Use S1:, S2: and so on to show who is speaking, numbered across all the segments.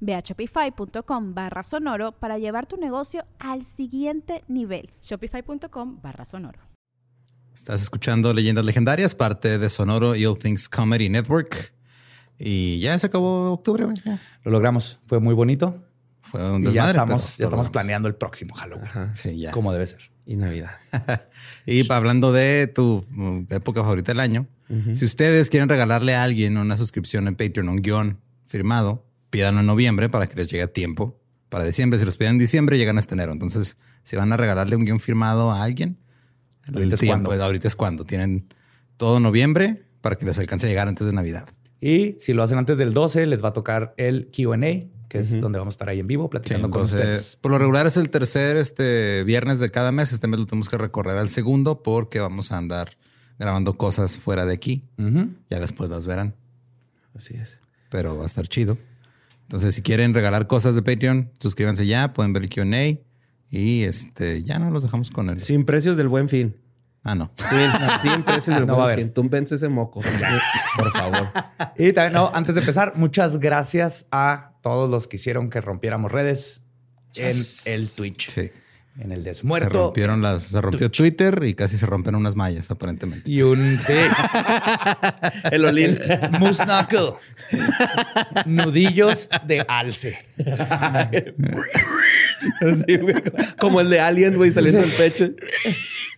S1: Ve a shopify.com barra sonoro para llevar tu negocio al siguiente nivel.
S2: Shopify.com barra sonoro.
S3: Estás escuchando Leyendas Legendarias, parte de Sonoro y All Things Comedy Network. Y ya se acabó octubre. Ya.
S4: Lo logramos. Fue muy bonito.
S3: Fue un
S4: Y
S3: desmadre,
S4: ya estamos, ya estamos planeando el próximo Halloween.
S5: Ajá.
S3: Sí, ya.
S4: Como debe ser.
S5: Y Navidad.
S3: y hablando de tu mm, época favorita del año, si ustedes quieren regalarle a alguien una suscripción en Patreon, un guion firmado, pídanlo en noviembre para que les llegue a tiempo. Para diciembre, si los piden en diciembre, llegan hasta enero. Entonces, si van a regalarle un guion firmado a alguien,
S4: Ahorita es
S3: tiempo,
S4: cuando.
S3: pues, ahorita es cuando. Tienen todo noviembre para que les alcance a llegar antes de Navidad.
S4: Y si lo hacen antes del 12, les va a tocar el QA, que es donde vamos a estar ahí en vivo
S3: Sí,
S4: platicando con
S3: entonces,
S4: ustedes.
S3: por lo regular es el tercer este, viernes de cada mes. Este mes lo tenemos que recorrer al segundo porque vamos a andar grabando cosas fuera de aquí.
S4: Ujú.
S3: Ya después las verán,
S5: Así es.
S3: pero va a estar chido. Entonces, si quieren regalar cosas de Patreon, suscríbanse ya, pueden ver el QA y este ya no los dejamos con el.
S5: Sin precios del buen fin.
S3: Ah, no.
S5: Sin, sin precios del
S4: No va a
S5: buen fin. Tú vence ese moco. Por favor.
S4: Y también, no, antes de empezar, muchas gracias a todos los que hicieron que rompiéramos redes en el Twitch,
S3: Sí.
S4: En el
S3: Se
S4: desmuerto.
S3: rompieron las, se rompió Twitter y casi se rompen unas mallas, aparentemente.
S4: Y un, sí,
S5: El Olin.
S4: moose knuckle. Nudillos de alce.
S5: Así, güey. Como el de Alien, güey, saliendo del pecho.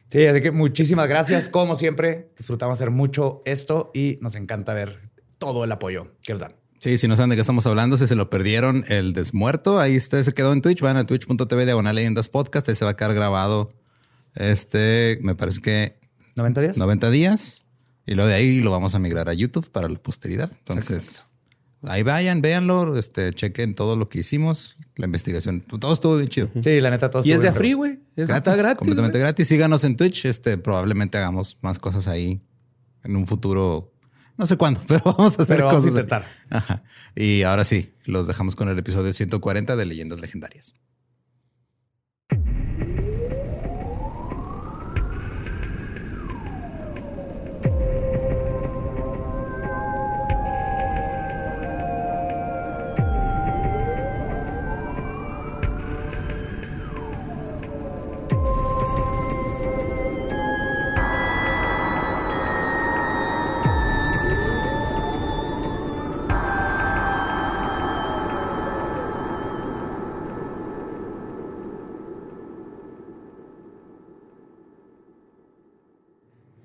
S4: Sí, así que muchísimas gracias. Como siempre, disfrutamos hacer mucho esto y nos encanta ver todo el apoyo que nos dan.
S3: Sí, si no saben de qué estamos hablando, si se lo perdieron, el desmuerto, ahí está, se quedó en Twitch, van a twitch.tv diagonal leyendas podcast, ahí se va a quedar grabado, este, me parece que
S4: ¿90 días?
S3: 90 días, y luego de ahí lo vamos a migrar a YouTube para la posteridad. Entonces, ahí vayan, véanlo, este, chequen todo lo que hicimos, la investigación, todo estuvo bien chido.
S4: Sí, la neta, todo
S5: Y es de free, güey. Es-
S3: Gratis,
S5: Está gratis.
S3: completamente gratis. Síganos en Twitch, este, probablemente hagamos más cosas ahí en un futuro, no sé cuándo, pero vamos a hacer
S4: Pero vamos a
S3: cosas. ahí.
S4: intentar.
S3: Ajá. Y ahora sí, los dejamos con el episodio 140 de Leyendas Legendarias.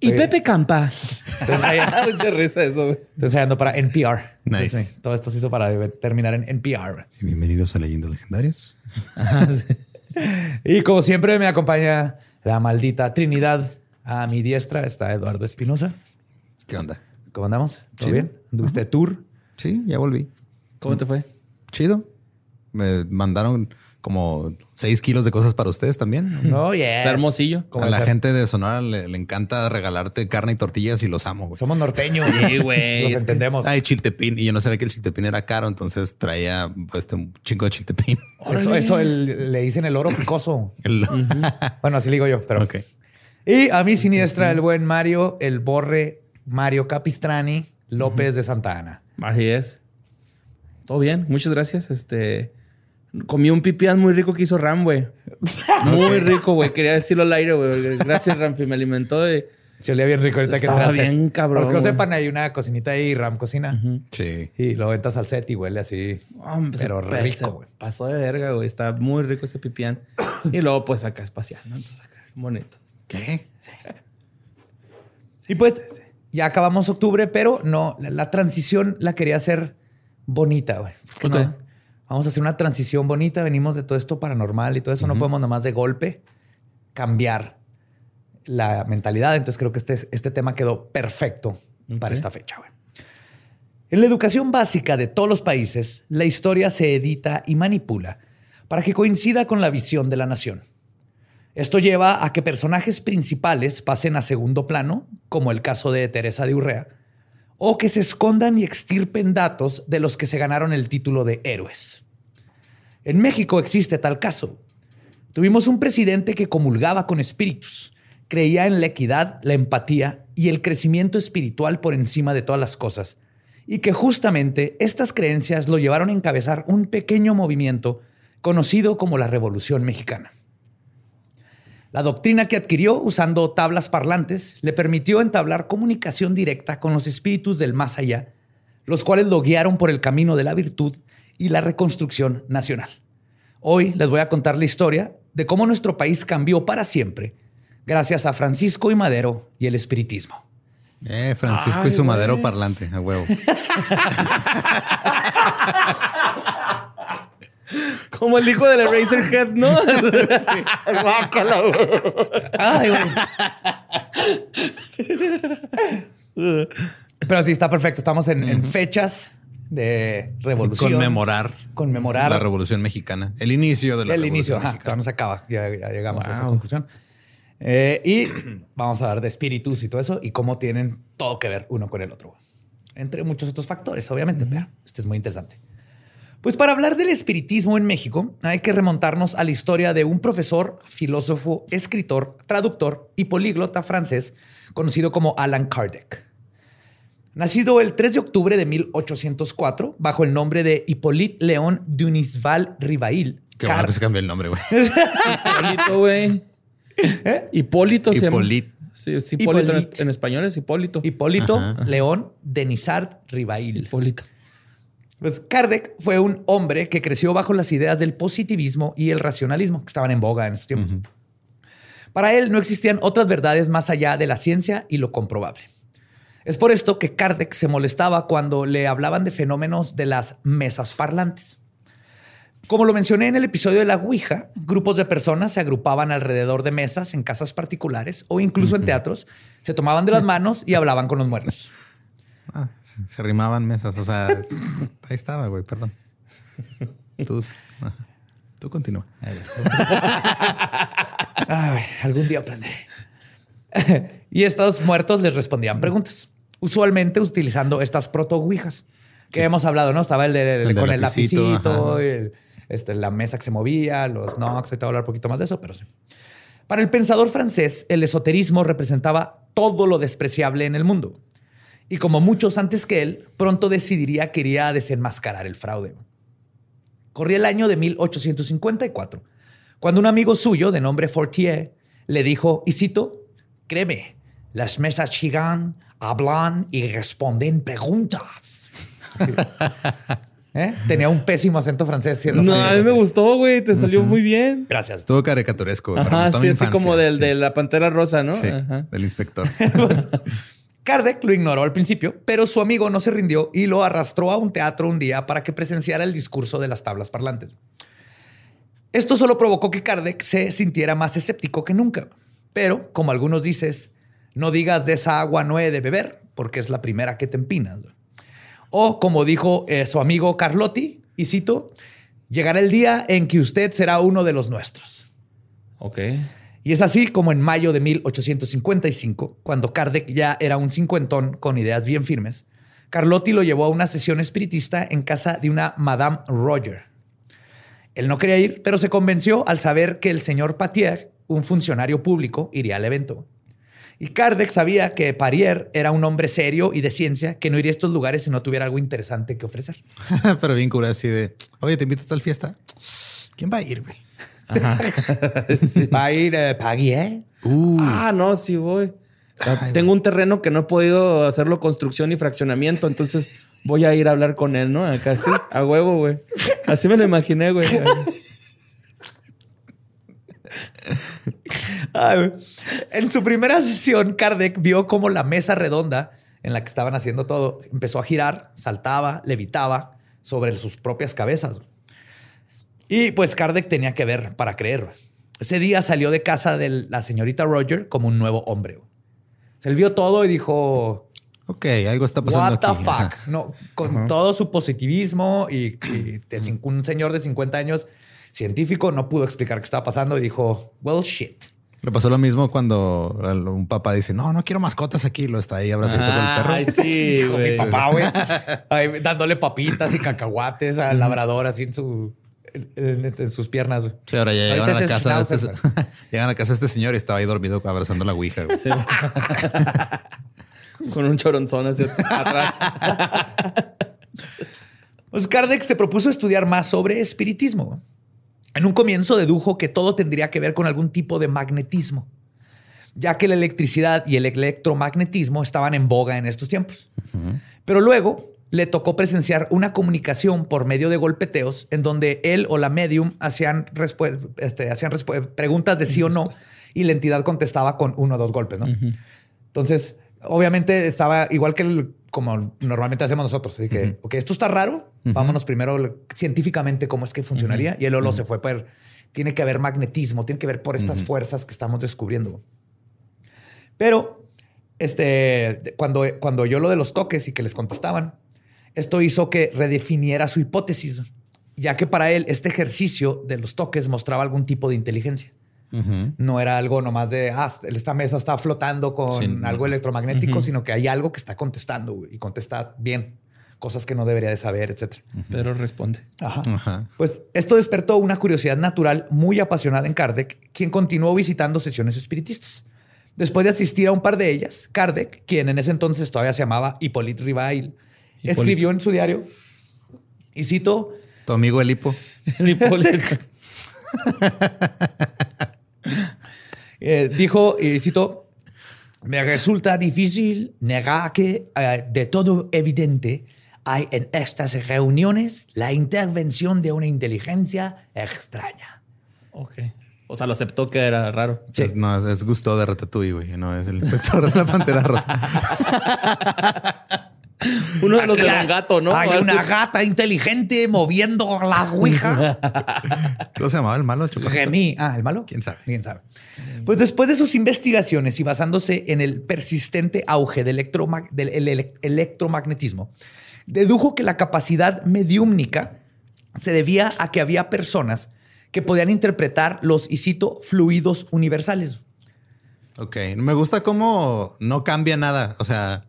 S5: Y. Pepe Campa.
S4: Estoy ensayando-
S5: Mucha risa eso, güey.
S4: estoy ensayando para NPR.
S3: Nice.
S4: Entonces, sí, todo esto se hizo para terminar en NPR.
S3: Sí, bienvenidos a Leyendas Legendarias.
S4: Y como siempre me acompaña la maldita Trinidad. A mi diestra está Eduardo Espinosa.
S3: ¿Qué onda?
S4: ¿Cómo andamos? ¿Todo
S3: Chido.
S4: bien? ¿Anduviste tour?
S3: Sí, ya volví.
S5: ¿Cómo te fue?
S3: Chido. Me mandaron como 6 kilos de cosas para ustedes también.
S4: No, yeah.
S5: Está hermosillo.
S3: a la gente de Sonora le, le encanta regalarte carne y tortillas y los amo. güey.
S4: Somos norteños.
S5: Sí, güey.
S4: Los entendemos.
S3: Ay, chiltepín. Y yo no sabía que el chiltepín era caro, entonces traía pues, este, un chingo de chiltepín.
S4: Eso, eso el- le dicen el oro picoso.
S3: El-
S4: Bueno, así le digo yo, pero.
S3: Ok.
S4: Y a mi siniestra, el buen Mario, el borre Mario Capistrani López de Santa Ana.
S5: Así es. Todo bien, muchas gracias. Este. Comí un pipián muy rico que hizo Ram, güey. Muy rico, güey. Quería decirlo al aire, güey. Gracias, Ramfi. Me alimentó de.
S4: Se olía bien rico ahorita
S5: Estaba
S4: que
S5: bien cabrón,
S4: Los que no
S5: güey.
S4: sepan, hay una cocinita ahí, Ram Cocina.
S3: Sí.
S4: Y lo entras al set y huele así.
S5: Hombre,
S4: pero
S5: se-
S4: rico, güey.
S5: Pasó de verga, güey. Está muy rico ese pipián. Y luego, pues, acá espacial, ¿no? Entonces, acá, bonito.
S3: ¿Qué?
S4: Y pues ya acabamos octubre, pero no, la, la transición la quería hacer bonita, güey. ¿Por qué
S5: Ok.
S4: no? Vamos a hacer una transición bonita. Venimos de todo esto paranormal y todo eso. No podemos nomás de golpe cambiar la mentalidad. Entonces creo que este, este tema quedó perfecto para esta fecha, güey. En la educación básica de todos los países, la historia se edita y manipula para que coincida con la visión de la nación. Esto lleva a que personajes principales pasen a segundo plano, como el caso de Teresa de Urrea, o que se escondan y extirpen datos de los que se ganaron el título de héroes. En México existe tal caso. Tuvimos un presidente que comulgaba con espíritus, creía en la equidad, la empatía y el crecimiento espiritual por encima de todas las cosas, y que justamente estas creencias lo llevaron a encabezar un pequeño movimiento conocido como la Revolución Mexicana. La doctrina que adquirió usando tablas parlantes le permitió entablar comunicación directa con los espíritus del más allá, los cuales lo guiaron por el camino de la virtud y la reconstrucción nacional. Hoy les voy a contar la historia de cómo nuestro país cambió para siempre gracias a Francisco y Madero y el espiritismo.
S3: Eh, Francisco
S5: Ay,
S3: y su madero parlante, a huevo.
S5: Como el hijo del Eraserhead, ¿no? Sí. Guácala, güey.
S4: Ay, güey. Pero sí, está perfecto. Estamos en, en fechas de revolución.
S3: Conmemorar.
S4: Conmemorar.
S3: La Revolución Mexicana. El inicio de la
S4: el
S3: Revolución
S4: inicio, ajá,
S3: Mexicana.
S4: no se acaba. Ya, ya llegamos a esa conclusión. Eh, y vamos a hablar de espíritus y todo eso y cómo tienen todo que ver uno con el otro. Entre muchos otros factores, obviamente, pero este es muy interesante. Pues para hablar del espiritismo en México, hay que remontarnos a la historia de un profesor, filósofo, escritor, traductor y políglota francés conocido como Alan Kardec. Nacido el 3 de octubre de 1804 bajo el nombre de Hippolyte Léon Dunisval Rivail.
S3: Qué bueno que se cambió el nombre, güey.
S5: Hipólito, güey. Hipólito se llama.
S3: Hipolit.
S5: Sí, es Hipólito en,
S4: Hipólito.
S5: en español es Hipólito.
S4: Hipólito
S3: Ajá.
S4: León Denisard Rivail.
S5: Hipólito.
S4: Pues Kardec fue un hombre que creció bajo las ideas del positivismo y el racionalismo que estaban en boga en esos tiempos. Para él no existían otras verdades más allá de la ciencia y lo comprobable. Es por esto que Kardec se molestaba cuando le hablaban de fenómenos de las mesas parlantes. Como lo mencioné en el episodio de la Ouija, grupos de personas se agrupaban alrededor de mesas en casas particulares o incluso en teatros, se tomaban de las manos y hablaban con los muertos.
S3: Ah, se- rimaban mesas. O sea, ahí estaba, güey, perdón. Tú. Tú continúa.
S4: Ay, algún día aprenderé. y estos muertos les respondían preguntas, usualmente utilizando estas proto-ouijas que hemos hablado, ¿no? Estaba el, de,
S3: El
S4: con el
S3: lapicito,
S4: lapicito, el- este, la mesa que se movía, los knocks, voy a hablar un poquito más de eso, pero sí. Para el pensador francés, el esoterismo representaba todo lo despreciable en el mundo. Y como muchos antes que él, pronto decidiría que iría a desenmascarar el fraude. Corría el año de 1854, cuando un amigo suyo de nombre Fortier le dijo, y cito, créeme, las mesas gigan, hablan y responden preguntas. Sí. ¿Eh? Tenía un pésimo acento francés. siendo
S5: No, a mí me gustó, güey. Te salió muy bien.
S4: Gracias.
S3: Estuvo caricaturesco,
S5: Ajá, sí, así
S3: infancia.
S5: como del,
S3: Sí.
S5: de la pantera rosa, ¿no?
S3: Sí,
S5: Ajá.
S3: del inspector.
S4: Kardec lo ignoró al principio, pero su amigo no se rindió y lo arrastró a un teatro un día para que presenciara el discurso de las tablas parlantes. Esto solo provocó que Kardec se sintiera más escéptico que nunca. Pero, como algunos dices, no digas de esa agua no he de beber, porque es la primera que te empinas. O como dijo eh, su amigo Carlotti, y cito, llegará el día en que usted será uno de los nuestros.
S5: Ok.
S4: Y es así como en mayo de 1855, cuando Kardec ya era un cincuentón con ideas bien firmes, Carlotti lo llevó a una sesión espiritista en casa de una Madame Roger. Él no quería ir, pero se convenció al saber que el señor Patier, un funcionario público, iría al evento. Y Kardec sabía que Parier era un hombre serio y de ciencia que no iría a estos lugares si no tuviera algo interesante que ofrecer.
S3: Pero bien cura así de, oye, te invito a tal fiesta. ¿Quién va a ir, güey?
S4: Va a ir eh, Parier.
S3: Uh,
S5: Ah, no, sí voy. Tengo un terreno que no he podido hacerlo construcción y fraccionamiento, entonces voy a ir a hablar con él, ¿no? Acá sí, a huevo, güey. Así me lo imaginé, güey.
S4: Ay, en su primera sesión, Kardec vio cómo la mesa redonda en la que estaban haciendo todo empezó a girar, saltaba, levitaba sobre sus propias cabezas. Y pues Kardec tenía que ver para creer. Ese día salió de casa de la señorita Roger como un nuevo hombre. Él vio todo y dijo,
S3: ok, algo está pasando
S4: What the
S3: aquí.
S4: Fuck? No, con todo su positivismo y, y de un señor de 50 años científico no pudo explicar qué estaba pasando y dijo, well, shit.
S3: Le pasó lo mismo cuando un papá dice, no, no quiero mascotas aquí. Lo está ahí abrazadito con el perro.
S5: Ay, sí,
S4: Dijo mi papá, güey. Dándole papitas y cacahuates al labrador así en su en, en sus piernas. güey.
S3: Sí, ahora ya llegaron a la casa este, llegan a casa este señor y estaba ahí dormido abrazando la ouija. güey.
S5: Sí. Con un choronzón hacia atrás.
S4: Pues Kardec se propuso estudiar más sobre espiritismo. En un comienzo dedujo que todo tendría que ver con algún tipo de magnetismo, ya que la electricidad y el electromagnetismo estaban en boga en estos tiempos. Pero luego le tocó presenciar una comunicación por medio de golpeteos en donde él o la medium hacían, este, hacían preguntas de sí o no y la entidad contestaba con uno o dos golpes, ¿no? Entonces, obviamente estaba igual que el- como normalmente hacemos nosotros. Así que, ok, esto está raro. Vámonos primero científicamente cómo es que funcionaría. Y el Olo se fue por, tiene que haber magnetismo, tiene que ver por estas fuerzas que estamos descubriendo. Pero, este, cuando, cuando oyó lo de los toques y que les contestaban, esto hizo que redefiniera su hipótesis, ya que para él este ejercicio de los toques mostraba algún tipo de inteligencia. No era algo nomás de, ah, esta mesa está flotando con
S3: Sí,
S4: algo
S3: no.
S4: electromagnético, sino que hay algo que está contestando y contesta bien, cosas que no debería de saber, etc.
S5: Pero responde.
S4: Ajá.
S3: Ajá.
S4: Pues esto despertó una curiosidad natural muy apasionada en Kardec, quien continuó visitando sesiones espiritistas. Después de asistir a un par de ellas, Kardec, quien en ese entonces todavía se llamaba Hippolyte Rivail, escribió en su diario, y cito,
S3: Tu amigo el hipo.
S5: El.
S4: Eh, dijo, y cito, me resulta difícil negar que eh, de todo evidente hay en estas reuniones la intervención de una inteligencia extraña.
S5: ok. O sea, lo aceptó que era raro.
S4: Sí.
S3: Es, no, es, es Gusto de Ratatouille, güey. No, es el inspector de la Pantera Rosa.
S5: Uno de los de Don Gato, ¿no?
S4: Hay una gata inteligente moviendo la ouija.
S3: ¿Cómo se llamaba el malo?
S4: Gemí. Ah, ¿el malo?
S3: ¿Quién sabe?
S4: ¿Quién sabe? Pues después de sus investigaciones y basándose en el persistente auge del, electromag- del el- ele- electromagnetismo, dedujo que la capacidad mediúmnica se debía a que había personas que podían interpretar los, y cito, fluidos universales.
S3: Ok. Me gusta cómo no cambia nada. O sea,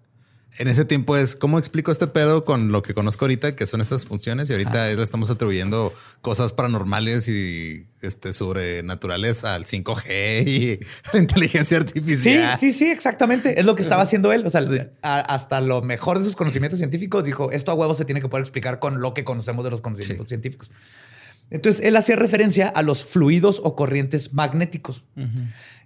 S3: en ese tiempo es cómo explico este pedo con lo que conozco ahorita, que son estas funciones, y ahorita le estamos atribuyendo cosas paranormales y este sobrenaturales al 5G y a la inteligencia
S4: Sí,
S3: artificial.
S4: sí, sí, exactamente. Es lo que estaba haciendo él. O sea,
S3: Sí.
S4: a- hasta lo mejor de sus conocimientos científicos dijo, esto a huevo se tiene que poder explicar con lo que conocemos de los conocimientos
S3: Sí.
S4: científicos. Entonces, él hacía referencia a los fluidos o corrientes magnéticos.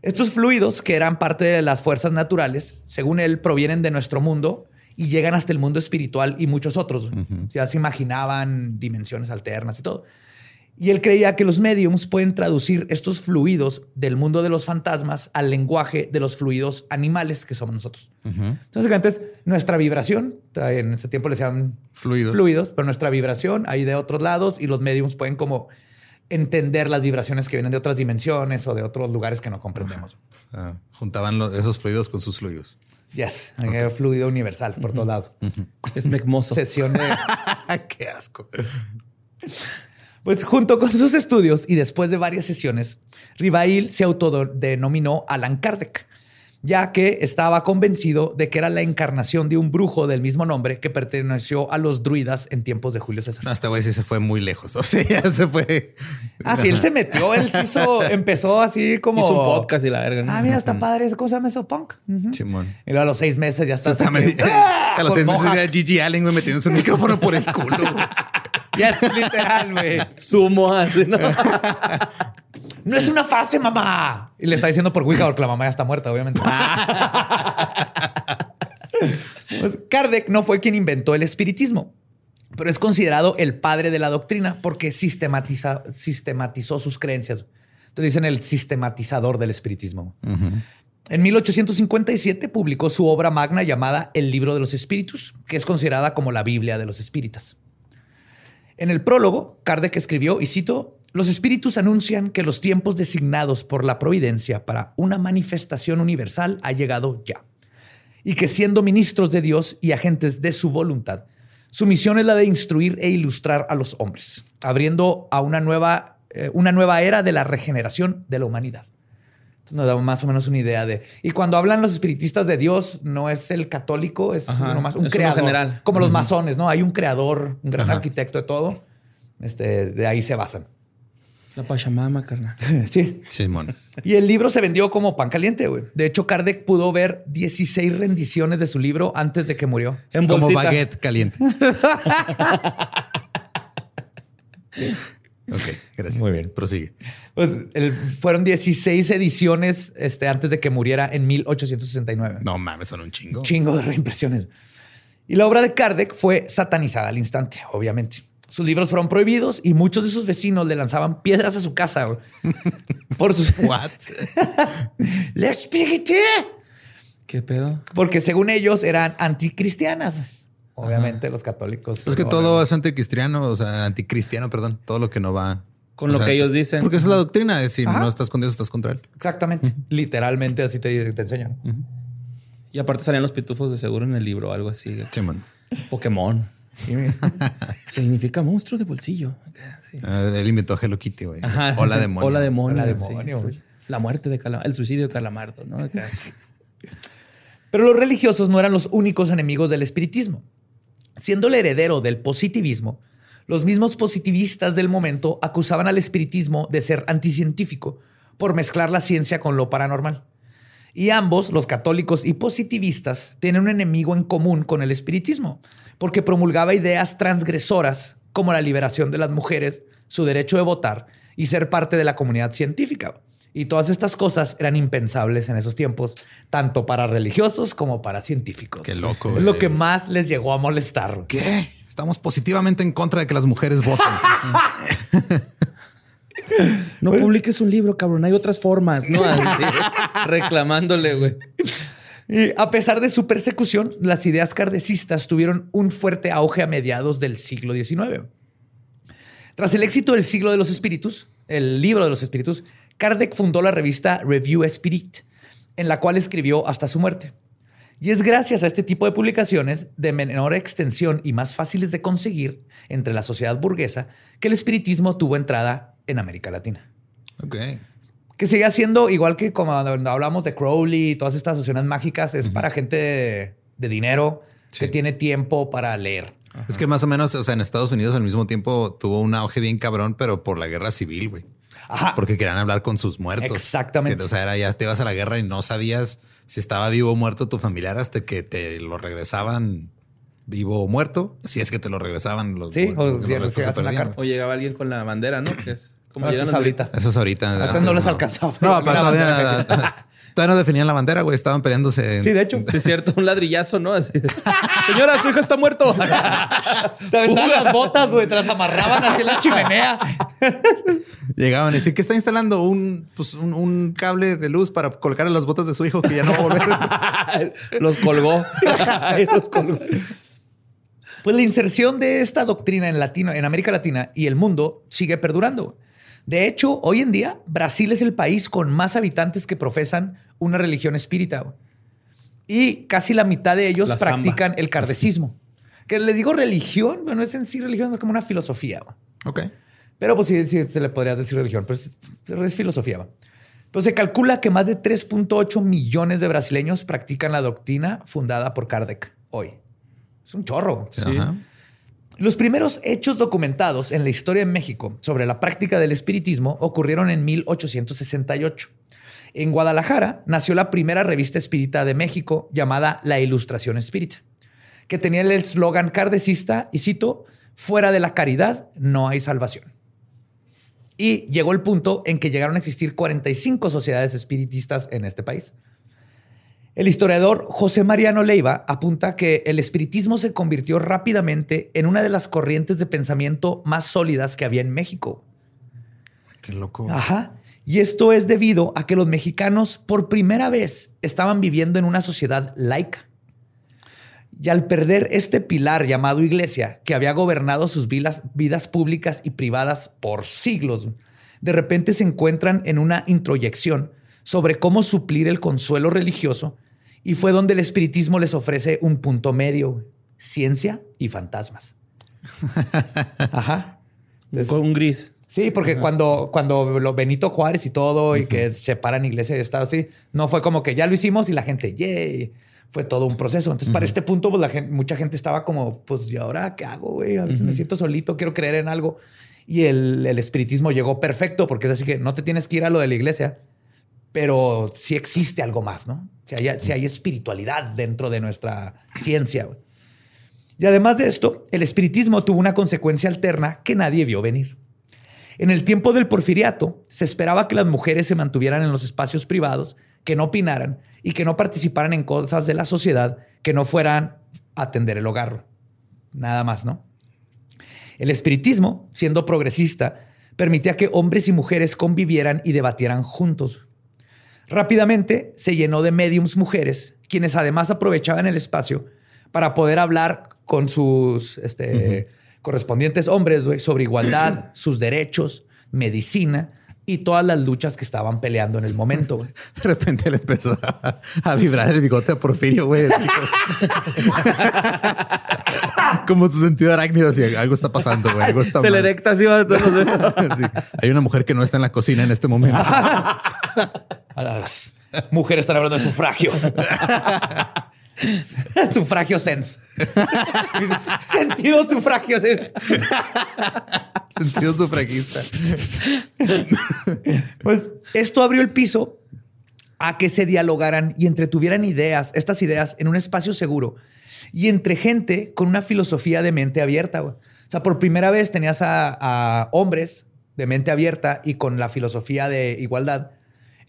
S4: Estos fluidos, que eran parte de las fuerzas naturales, según él, provienen de nuestro mundo y llegan hasta el mundo espiritual y muchos otros. Ya se imaginaban dimensiones alternas y todo. Y él creía que los mediums pueden traducir estos fluidos del mundo de los fantasmas al lenguaje de los fluidos animales que somos nosotros.
S3: Ujú.
S4: Entonces, antes, nuestra vibración, en ese tiempo le decían
S3: Fluidos.
S4: fluidos, pero nuestra vibración hay de otros lados y los mediums pueden como entender las vibraciones que vienen de otras dimensiones o de otros lugares que no comprendemos.
S3: Sea, juntaban esos fluidos con sus fluidos.
S4: Yes, hay fluido universal por todos lados.
S5: Es mecmoso.
S4: Sesión de...
S3: Qué asco.
S4: Pues junto con sus estudios y después de varias sesiones, Rivail se autodenominó Alan Kardec ya que estaba convencido de que era la encarnación de un brujo del mismo nombre que perteneció a los druidas en tiempos de Julio César.
S3: No, este güey sí se fue muy lejos. O sea, ya se fue.
S4: Ah, sí, él se metió, él se hizo, empezó así como.
S5: Hizo un podcast y la verga.
S4: Ah, mira, está padre. ¿Cómo se llama eso? Punk.
S3: Chimón.
S4: Y luego a los seis meses ya está. Que- ¡Ah!
S3: a los seis meses era Gigi Allen, güey, metiéndose un micrófono por el culo.
S4: Ya es literal, güey.
S5: Sumo así, ¿no?
S4: No es una fase, mamá. Y le está diciendo por Wicca porque la mamá ya está muerta, obviamente. Pues Kardec no fue quien inventó el espiritismo, pero es considerado el padre de la doctrina porque sistematiza- sistematizó sus creencias. Entonces dicen el sistematizador del espiritismo. En 1857 publicó su obra magna llamada El libro de los espíritus, que es considerada como la Biblia de los espíritas. En el prólogo, Kardec escribió, y cito, los espíritus anuncian que los tiempos designados por la providencia para una manifestación universal ha llegado ya, y que siendo ministros de Dios y agentes de su voluntad, su misión es la de instruir e ilustrar a los hombres, abriendo a una nueva, eh, una nueva era de la regeneración de la humanidad. Nos da más o menos una idea de... Y cuando hablan los espiritistas de Dios, no es el católico, es
S5: Ajá,
S4: nomás un
S5: es uno
S4: creador.
S5: general.
S4: Como los masones, ¿no? Hay un creador, un gran
S3: Ajá.
S4: arquitecto de todo. Este, de ahí se basan.
S5: La Pachamama, carnal.
S4: Sí.
S3: Chimón.
S4: Y el libro se vendió como pan caliente, güey. De hecho, Kardec pudo ver 16 rendiciones de su libro antes de que murió.
S5: En
S3: Como
S5: bolsita.
S3: baguette caliente. ok, gracias.
S4: Muy bien.
S3: Prosigue.
S4: Pues, el- fueron 16 ediciones este, antes de que muriera en 1869.
S3: No mames, son un chingo.
S4: chingo de reimpresiones. Y la obra de Kardec fue satanizada al instante, obviamente. Sus libros fueron prohibidos y muchos de sus vecinos le lanzaban piedras a su casa por sus
S3: What?
S5: ¿Qué pedo?
S4: Porque según ellos eran anticristianas. Obviamente los católicos.
S3: Es que todo es anticristiano, o sea, anticristiano, perdón. Todo lo que no va.
S5: Con lo
S3: sea,
S5: que ellos dicen.
S3: Porque esa es la doctrina. es Si
S4: Ajá.
S3: no estás con Dios, estás contra él.
S4: Exactamente. Literalmente así te, te enseñan.
S5: Y aparte salían los pitufos de seguro en el libro o algo así.
S3: Chimón.
S5: Pokémon. Significa monstruo de bolsillo. Sí.
S3: Ah, él inventó Hello Kitty, güey. Hola demonio.
S5: Hola demonio.
S4: Hola,
S5: sí.
S4: demonio, güey.
S5: La muerte de Calamardo. El suicidio de Calamardo, ¿no?
S4: Pero los religiosos no eran los únicos enemigos del espiritismo. Siendo el heredero del positivismo, los mismos positivistas del momento acusaban al espiritismo de ser anticientífico por mezclar la ciencia con lo paranormal. Y ambos, los católicos y positivistas, tienen un enemigo en común con el espiritismo, porque promulgaba ideas transgresoras como la liberación de las mujeres, su derecho de votar y ser parte de la comunidad científica. Y todas estas cosas eran impensables en esos tiempos, tanto para religiosos como para científicos.
S3: Qué loco,
S4: Es lo que más les llegó a molestar.
S3: ¿Qué? Estamos positivamente en contra de que las mujeres voten.
S5: No publiques un libro, cabrón. Hay otras formas, ¿no? Así, reclamándole, güey.
S4: Y a pesar de su persecución, las ideas kardecistas tuvieron un fuerte auge a mediados del siglo XIX. Tras el éxito del siglo de los espíritus, el libro de los espíritus, Kardec fundó la revista Review Spirit, en la cual escribió hasta su muerte. Y es gracias a este tipo de publicaciones de menor extensión y más fáciles de conseguir entre la sociedad burguesa que el espiritismo tuvo entrada en América Latina.
S3: ok.
S4: Que sigue siendo igual que como cuando hablamos de Crowley y todas estas asociaciones mágicas, es para gente de, de dinero que tiene tiempo para leer.
S3: Es que más o menos, o sea, en Estados Unidos al mismo tiempo tuvo un auge bien cabrón, pero por la guerra civil, güey.
S4: Ajá.
S3: Porque querían hablar con sus muertos.
S4: Exactamente.
S3: Que, o sea, era ya te ibas a la guerra y no sabías si estaba vivo o muerto tu familiar hasta que te lo regresaban vivo o muerto. Si es que te lo regresaban los.
S4: Sí, o
S3: los
S4: si una carta.
S5: O llegaba alguien con la bandera, ¿no? Que es como
S4: No, eso es ahorita.
S3: Eso es ahorita.
S4: Ahorita
S3: antes
S4: no les alcanzaba.
S3: No, pero todavía, todavía no definían la bandera, güey. Estaban peleándose. en-
S4: Sí, de hecho.
S5: Sí, es cierto, un ladrillazo, ¿no? Así. Señora, su hijo está muerto.
S4: Te aventaban las botas, güey, te las amarraban en la chimenea.
S3: Llegaban y decían que está instalando un, pues, un, un cable de luz para colocar en las botas de su hijo que ya no va a volver.
S5: Los colgó. Los colgó.
S4: Pues la inserción de esta doctrina en, latino, en América Latina y el mundo sigue perdurando. De hecho, hoy en día, Brasil es el país con más habitantes que profesan una religión espírita. Y casi la mitad de ellos
S5: La samba.
S4: practican el kardecismo. Que le digo religión, bueno, es en sí religión, es como una filosofía.
S3: ok.
S4: Pero pues sí, sí se le podrías decir religión, pero es, es filosofía. va. Pues se calcula que más de 3.8 millones de brasileños practican la doctrina fundada por Kardec hoy. Es un chorro.
S3: Ajá.
S4: Los primeros hechos documentados en la historia de México sobre la práctica del espiritismo ocurrieron en 1868. En Guadalajara nació la primera revista espírita de México llamada La Ilustración Espírita, que tenía el eslogan cardecista, y cito, fuera de la caridad no hay salvación. Y llegó el punto en que llegaron a existir 45 sociedades espiritistas en este país. El historiador José Mariano Leiva apunta que el espiritismo se convirtió rápidamente en una de las corrientes de pensamiento más sólidas que había en México.
S3: Qué loco.
S4: Ajá. Y esto es debido a que los mexicanos por primera vez estaban viviendo en una sociedad laica. Y al perder este pilar llamado iglesia, que había gobernado sus vidas, vidas públicas y privadas por siglos, de repente se encuentran en una introyección sobre cómo suplir el consuelo religioso y fue donde el espiritismo les ofrece un punto medio, ciencia y fantasmas. Ajá.
S5: Con un gris.
S4: Sí, porque cuando, cuando lo Benito Juárez y todo, y que separan iglesia y Estado, así, no fue como que ya lo hicimos y la gente, yay. Fue todo un proceso. Entonces, para este punto, pues la gente, mucha gente estaba como, pues, ¿y ahora qué hago, güey? A veces me siento solito, quiero creer en algo. Y el, el espiritismo llegó perfecto, porque es así que no te tienes que ir a lo de la iglesia, pero sí existe algo más, ¿no? Si hay, espiritualidad dentro de nuestra ciencia. Y además de esto, el espiritismo tuvo una consecuencia alterna que nadie vio venir. En el tiempo del porfiriato, se esperaba que las mujeres se mantuvieran en los espacios privados, que no opinaran y que no participaran en cosas de la sociedad que no fueran atender el hogar. Nada más, ¿no? El espiritismo, siendo progresista, permitía que hombres y mujeres convivieran y debatieran juntos. Rápidamente se llenó de mediums mujeres, quienes además aprovechaban el espacio para poder hablar con sus este, correspondientes hombres sobre igualdad, sus derechos, medicina y todas las luchas que estaban peleando en el momento. güey.
S3: De repente le empezó a, a vibrar el bigote a Porfirio, güey. como- su sentido arácnido, así, algo está pasando, güey. Algo está
S5: Se le erecta así. va,
S3: Sí. Hay una mujer que no está en la cocina en este momento.
S4: A las mujeres están hablando de sufragio. sufragio sense. Sentido sufragio. sense.
S3: Sentido sufragista.
S4: Pues esto abrió el piso a que se dialogaran y entretuvieran ideas, estas ideas, en un espacio seguro y entre gente con una filosofía de mente abierta. güey. O sea, por primera vez tenías a, a hombres de mente abierta y con la filosofía de igualdad,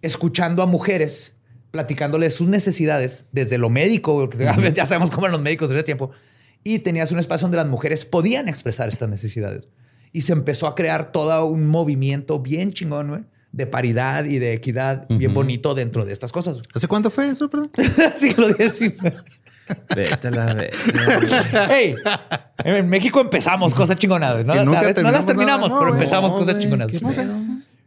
S4: escuchando a mujeres, platicándoles sus necesidades desde lo médico, porque ya sabemos cómo eran los médicos en ese tiempo, y tenías un espacio donde las mujeres podían expresar estas necesidades. Y se empezó a crear todo un movimiento bien chingón, güey, de paridad y de equidad bien bonito dentro de estas cosas.
S3: ¿Hace cuánto fue eso, perdón?
S4: Siglo XIX.
S5: Vete a la verga.
S4: Hey, en México empezamos cosas chingonas. güey. No,
S3: nunca
S4: no las
S3: terminamos nada, no,
S4: pero empezamos
S5: No,
S4: cosas
S5: pedo.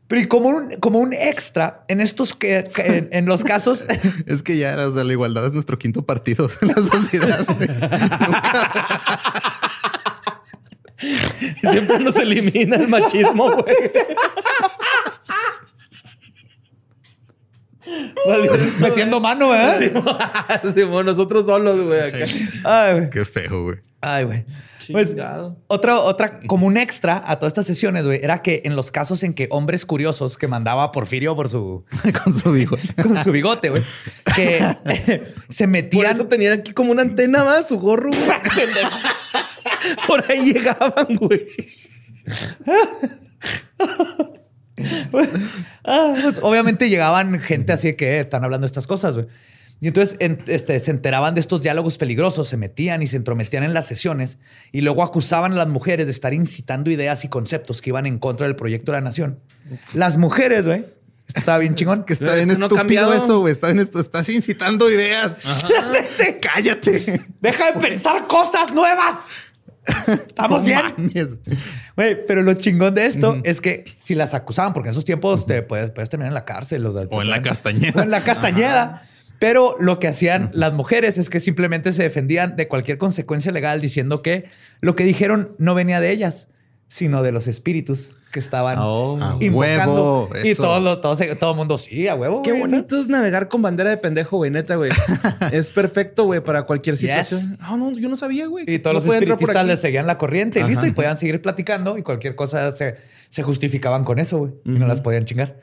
S4: Pero y como un, como un extra en estos que, que en, en los casos
S3: Es que ya, o sea, la igualdad es nuestro quinto partido en la sociedad. güey.
S5: Siempre nos elimina el machismo, güey. Vale.
S4: metiendo mano, ¿eh?
S5: Simón, nosotros solos, güey, acá.
S4: Ay, güey.
S3: Qué feo, güey.
S4: Ay, güey. Pues,
S5: Chingado.
S4: otra, otra, como un extra a todas estas sesiones, güey, era que en los casos en que hombres curiosos que mandaba Porfirio por su,
S3: Con su hijo.
S4: con su bigote, güey, que se
S5: Por
S4: metían.
S5: eso tenían aquí como una antena más, su gorro, güey. Por ahí llegaban, güey.
S4: Ah, pues, obviamente llegaban gente así de que están hablando estas cosas, güey. Y entonces en- este, se enteraban de estos diálogos peligrosos, se metían y se entrometían en las sesiones y luego acusaban a las mujeres de estar incitando ideas y conceptos que iban en contra del proyecto de la nación. Las mujeres, güey. Esto estaba bien chingón.
S3: Que está
S5: Es
S3: bien
S5: no
S3: estúpido eso, güey. Está bien esto. Estás incitando ideas. Cállate.
S4: Deja de pensar cosas nuevas. ¿Estamos
S3: No
S4: bien? Güey, pero lo chingón de esto es que si las acusaban, porque en esos tiempos te puedes, puedes terminar en la cárcel. O, sea, te
S3: O en la
S4: pueden-
S3: Castañeda.
S4: O en la Castañeda. Pero lo que hacían las mujeres es que simplemente se defendían de cualquier consecuencia legal diciendo que lo que dijeron no venía de ellas, sino de los espíritus que estaban
S5: Oh.
S3: A
S4: invocando.
S3: huevo,
S4: y todo, lo- todo, todo el mundo, sí, a huevo.
S5: Qué
S4: güey,
S5: bonito es navegar con bandera de pendejo, güey, neta, güey. es perfecto, güey, para cualquier situación. No, no, yo no sabía, güey.
S4: Y todos los espiritistas les seguían la corriente y
S5: Ajá.
S4: listo, y podían seguir platicando y cualquier cosa se, se justificaban con eso, güey. Y no las podían chingar.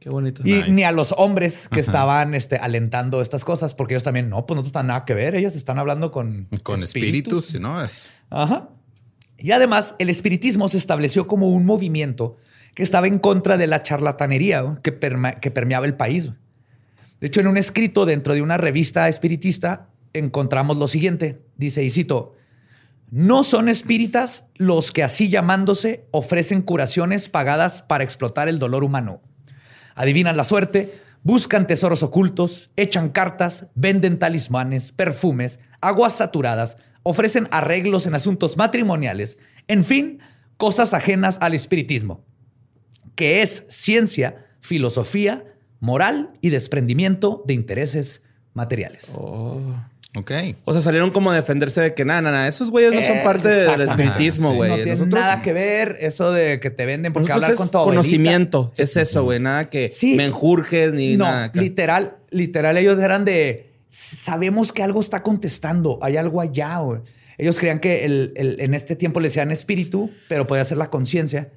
S5: Qué bonito.
S4: Y
S3: Nice.
S4: ni a los hombres que
S3: Ajá.
S4: estaban este, alentando estas cosas, porque ellos también, no, pues no tienen nada que ver, ellos están hablando con,
S3: Con espíritus, ¿no? Es,
S4: Ajá. Y además, el espiritismo se estableció como un movimiento que estaba en contra de la charlatanería que permeaba el país. De hecho, en un escrito dentro de una revista espiritista encontramos lo siguiente. Dice, y cito, no son espíritas los que así llamándose ofrecen curaciones pagadas para explotar el dolor humano. Adivinan la suerte, buscan tesoros ocultos, echan cartas, venden talismanes, perfumes, aguas saturadas, ofrecen arreglos en asuntos matrimoniales, en fin, cosas ajenas al espiritismo, que es ciencia, filosofía, moral y desprendimiento de intereses materiales.
S5: Oh.
S3: ok.
S5: O sea, salieron como a defenderse de que nada, nada, esos güeyes no son
S4: Eh,
S5: parte del espiritismo,
S3: Sí.
S5: güey.
S4: no tiene
S5: Nosotros-
S4: nada que ver eso de que te venden porque
S5: nosotros
S4: hablar con abuelita.
S5: conocimiento. Es eso, güey. Nada que
S4: Sí.
S5: me enjurjes ni
S4: No,
S5: nada.
S4: literal, literal, ellos eran de sabemos que algo está contestando, hay algo allá. güey". Ellos creían que el- el- en este tiempo le decían espíritu, pero podía ser la conciencia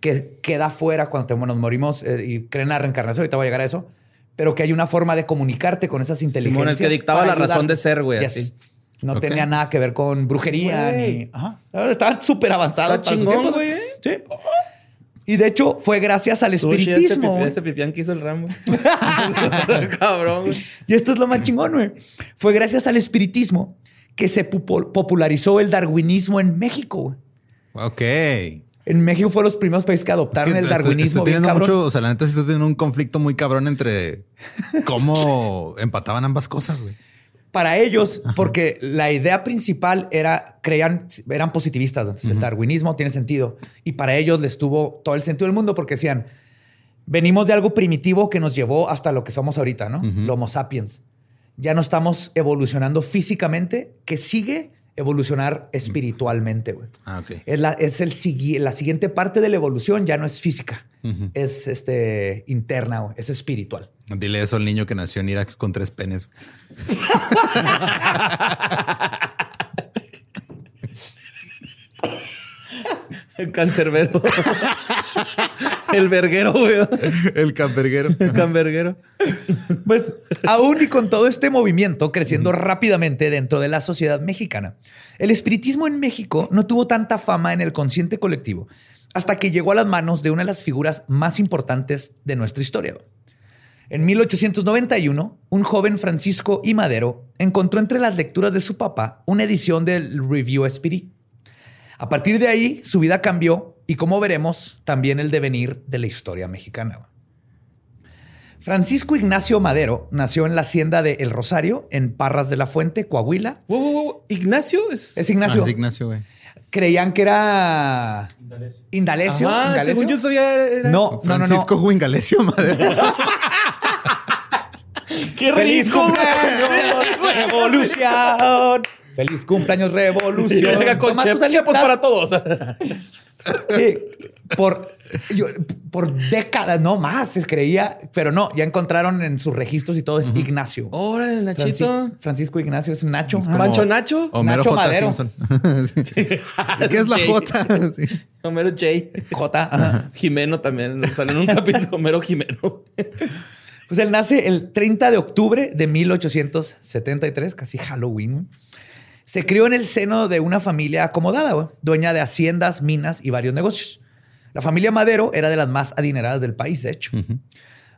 S4: que queda fuera cuando te- nos morimos eh, y creen en la reencarnación. Ahorita voy a llegar a eso, pero que hay una forma de comunicarte con esas inteligencias.
S5: el que dictaba la razón de ser, güey,
S4: Yes.
S5: así.
S4: No tenía nada que ver con brujería ni. Ajá. Estaban súper avanzados.
S5: Está chingón, güey, ¿eh?
S4: Sí. Y de hecho, fue gracias al espiritismo.
S5: Ese, pipi- ese pipián que hizo el ramo. Cabrón, güey.
S4: Y esto es lo más chingón, güey. Fue gracias al espiritismo que se popularizó el darwinismo en México. güey.
S3: Ok.
S4: En México fue los primeros países que adoptaron
S3: que
S4: el
S3: estoy-
S4: darwinismo.
S3: Estoy
S4: cabrón.
S3: mucho, o sea, la neta sí estoy teniendo un conflicto muy cabrón entre cómo empataban ambas cosas, güey.
S4: Para ellos, porque la idea principal era, creían, eran positivistas. Entonces, el darwinismo tiene sentido. Y para ellos les tuvo todo el sentido del mundo porque decían, venimos de algo primitivo que nos llevó hasta lo que somos ahorita, ¿no? Lo Homo sapiens. Ya no estamos evolucionando físicamente, que sigue evolucionar espiritualmente, güey.
S3: Ah, ok.
S4: Es, la, es el, la siguiente parte de la evolución, ya no es física, es este, interna, güey, es espiritual.
S3: Dile eso al niño que nació en Irak con tres penes.
S5: El cancerbero. el verguero, güey.
S3: El camperguero.
S5: El canverguero.
S4: Pues aún y con todo este movimiento creciendo rápidamente dentro de la sociedad mexicana, el espiritismo en México no tuvo tanta fama en el consciente colectivo hasta que llegó a las manos de una de las figuras más importantes de nuestra historia. En 1891, un joven Francisco I. Madero encontró entre las lecturas de su papá una edición del Review Spirit. A partir de ahí, su vida cambió y, como veremos, también el devenir de la historia mexicana. Francisco Ignacio Madero nació en la hacienda de El Rosario, en Parras de la Fuente, Coahuila.
S5: Wow, wow, wow. Ignacio es.
S4: Es Ignacio.
S3: Ah, es Ignacio, güey.
S4: Creían que era Indalecio.
S5: Ajá,
S4: Indalecio.
S5: según yo sabía. Era...
S4: No, no, no, no.
S3: Francisco Huingalesio, madre.
S5: ¡Qué
S4: ¡Feliz
S5: rico, güey!
S4: cumpleaños, revolución! ¡Feliz cumpleaños, revolución!
S5: Llega con chepos para todos.
S4: Sí, por, yo- por décadas, no más, se creía, pero no, ya encontraron en sus registros y todo es Ignacio.
S5: Órale, Nachito.
S4: Francisco Ignacio es Nacho.
S3: Es
S5: Pancho Nacho.
S3: Homero
S4: Nacho
S3: J.
S4: Madero.
S3: Sí. ¿Qué es la. J? Sí.
S5: Homero J.
S4: J. ajá.
S5: Jimeno también. Sale en un capítulo. Homero Jimeno.
S4: Pues él nace el 30 de octubre de 1873, casi Halloween. Se crió en el seno de una familia acomodada, dueña de haciendas, minas y varios negocios. La familia Madero era de las más adineradas del país, de hecho.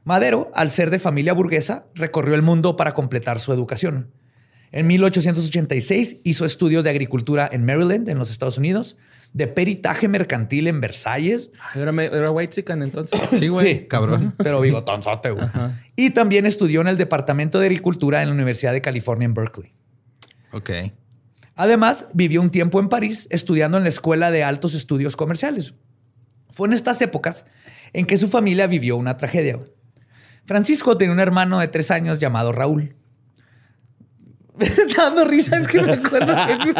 S4: Madero, al ser de familia burguesa, recorrió el mundo para completar su educación. En 1886 hizo estudios de agricultura en Maryland, en los Estados Unidos, de peritaje mercantil en Versalles,
S5: Era, me- era White Chicken entonces.
S3: Sí, güey. Cabrón.
S4: pero bigotonzote, güey. Y también estudió en el Departamento de Agricultura en la Universidad de California en Berkeley.
S3: Ok.
S4: Además, vivió un tiempo en París estudiando en la Escuela de Altos Estudios Comerciales. Fue en estas épocas en que su familia vivió una tragedia. Francisco tenía un hermano de tres años llamado Raúl. Me está dando risa, es que me acuerdo que...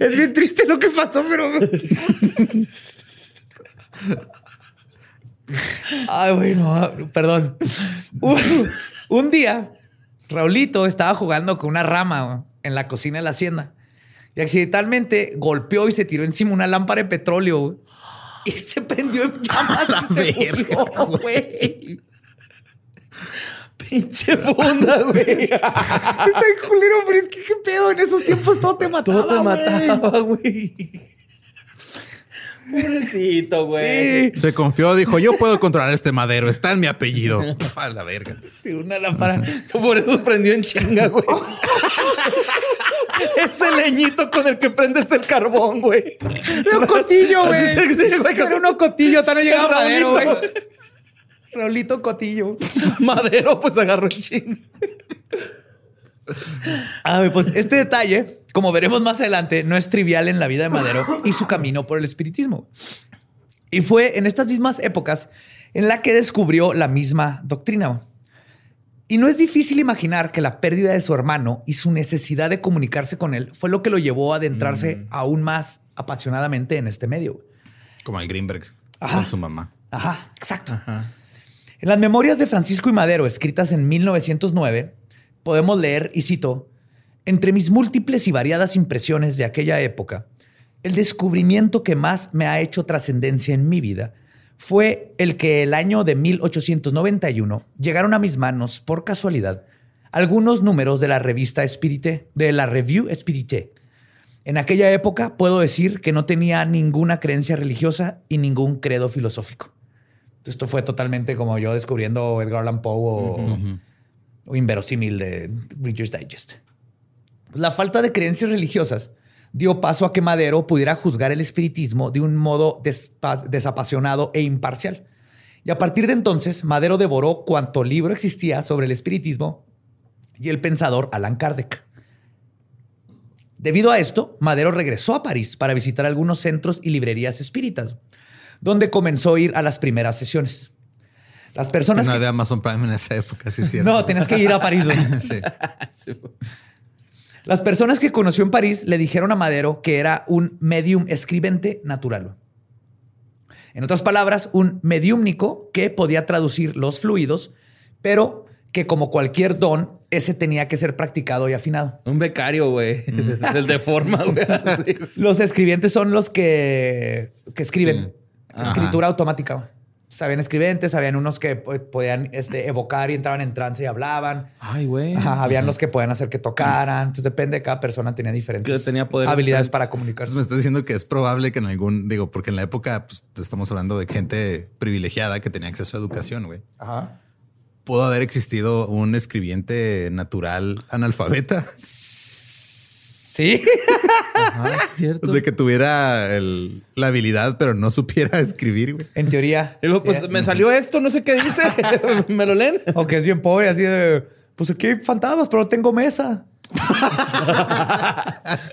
S4: es bien triste lo que pasó, pero. Ay, bueno, perdón. Un, un día, Raulito estaba jugando con una rama en la cocina de la hacienda y accidentalmente golpeó y se tiró encima una lámpara de petróleo y se prendió en llamas y se
S3: verga,
S4: murió, güey. Pinche funda, güey. Está bien culero, pero es que qué pedo. En esos tiempos todo te mataba.
S5: Todo te mataba, güey. Pobrecito, güey.
S4: Sí.
S3: Se confió, dijo, yo puedo controlar este madero, está en mi apellido. Puf, A la verga.
S4: Una lámpara.
S5: Por eso prendió en chinga, güey. Ese leñito con el que prendes el carbón, güey.
S4: Era un cotillo, güey. Era uno cotillo. Hasta no llegaba
S5: El
S4: madero, güey.
S5: Raulito.
S4: Cotillo.
S5: Madero, pues agarró en chinga.
S4: A ver, pues este detalle, como veremos más adelante, no es trivial en la vida de Madero y su camino por el espiritismo. Y fue en estas mismas épocas en la que descubrió la misma doctrina. Y no es difícil imaginar que la pérdida de su hermano y su necesidad de comunicarse con él fue lo que lo llevó a adentrarse aún más apasionadamente en este medio.
S3: Como el Greenberg
S4: Ajá.
S3: con su mamá.
S4: Ajá, exacto. En las memorias de Francisco y Madero, escritas en 1909, podemos leer, y cito, entre mis múltiples y variadas impresiones de aquella época, el descubrimiento que más me ha hecho trascendencia en mi vida fue el que el año de 1891 llegaron a mis manos, por casualidad, algunos números de la revista Espírité, de la Revue Espírité. En aquella época puedo decir que no tenía ninguna creencia religiosa y ningún credo filosófico. Esto fue totalmente como yo descubriendo Edgar Allan Poe o, o inverosímil de Reader's Digest. La falta de creencias religiosas dio paso a que Madero pudiera juzgar el espiritismo de un modo desapasionado e imparcial. Y a partir de entonces, Madero devoró cuanto libro existía sobre el espiritismo y el pensador Allan Kardec. Debido a esto, Madero regresó a París para visitar algunos centros y librerías espíritas, donde comenzó a ir a las primeras sesiones. Las personas
S3: No
S4: que-
S3: había Amazon Prime en esa época, sí cierto.
S4: no, tenías que ir a París. güey.
S3: Sí.
S4: Las personas que conoció en París le dijeron a Madero que era un medium escribente natural. En otras palabras, un mediúmnico que podía traducir los fluidos, pero que como cualquier don, ese tenía que ser practicado y afinado.
S5: Un becario, güey. El de forma, güey.
S4: Los escribientes son los que, que escriben.
S3: Sí.
S4: Escritura automática. Sabían escribentes, habían unos que po- podían este, evocar y entraban en trance y hablaban.
S5: Ay, güey.
S4: Ajá, habían los que podían hacer que tocaran. Entonces depende de cada persona, tenía diferentes
S5: tenía
S4: habilidades
S5: diferentes.
S4: para comunicarse.
S3: Entonces me estás diciendo que es probable que en algún, digo, porque en la época pues, estamos hablando de gente privilegiada que tenía acceso a educación, güey.
S4: Ajá.
S3: ¿Pudo haber existido un escribiente natural analfabeta?
S4: Sí.
S5: Ajá, es cierto.
S3: O sea, que tuviera el- la habilidad, pero no supiera escribir, güey.
S4: en teoría.
S5: Y luego, pues me salió esto, no sé qué dice. ¿Me lo leen?
S4: O que es bien pobre, así de. Pues aquí hay fantasmas, pero no tengo mesa.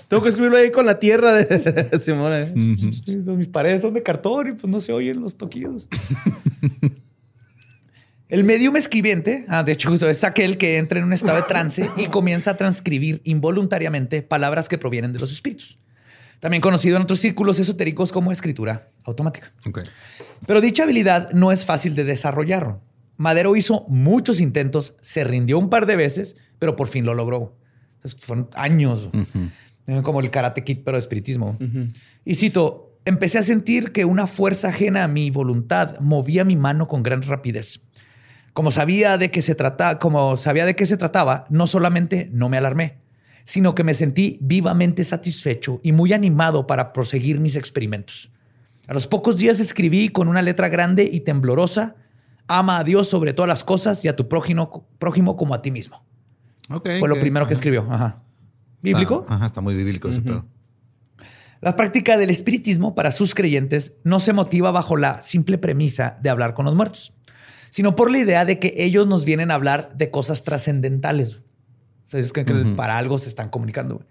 S5: Tengo que escribirlo ahí con la tierra de Simón. ¿eh?
S4: Mis paredes son de cartón y pues no se oyen los toquidos. El medium escribiente, ah, de hecho, justo es aquel que entra en un estado de trance y comienza a transcribir involuntariamente palabras que provienen de los espíritus. También conocido en otros círculos esotéricos como escritura automática. Pero dicha habilidad no es fácil de desarrollar. Madero hizo muchos intentos, se rindió un par de veces, pero por fin lo logró. Entonces, fueron años, como el karate kid, pero de espiritismo. Y cito, empecé a sentir que una fuerza ajena a mi voluntad movía mi mano con gran rapidez. Como sabía de qué se trataba, como sabía de qué se trataba, no solamente no me alarmé, sino que me sentí vivamente satisfecho y muy animado para proseguir mis experimentos. A los pocos días escribí con una letra grande y temblorosa, ama a Dios sobre todas las cosas y a tu prójimo, prójimo como a ti mismo.
S3: Ok.
S4: Fue lo primero que escribió. Ajá. ¿Bíblico?
S3: Está- ajá, está muy bíblico ese pedo.
S4: La práctica del espiritismo para sus creyentes no se motiva bajo la simple premisa de hablar con los muertos, sino por la idea de que ellos nos vienen a hablar de cosas trascendentales. O sea, ellos creen que para algo se están comunicando. güey.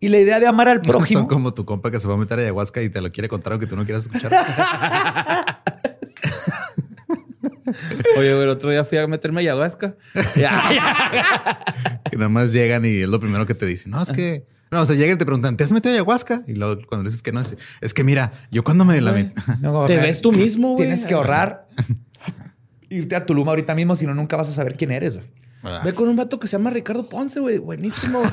S4: Y la idea de amar al prójimo.
S3: Son como tu compa que se va a meter a ayahuasca y te lo quiere contar aunque tú no quieras escuchar.
S5: Oye, el otro día fui a meterme a ayahuasca. Ya, ya.
S3: que nada más llegan y es lo primero que te dicen. No, es que No, o sea, llegan y te preguntan, ¿te has metido ayahuasca? Y luego cuando dices que no, es, es que mira, yo cuando me la metí.
S4: No,
S5: Te ves tú mismo, güey.
S4: Tienes que ahorrar, irte a Tulum ahorita mismo, si no, nunca vas a saber quién eres. güey.
S5: Ve con un vato que se llama Ricardo Ponce, güey. Buenísimo.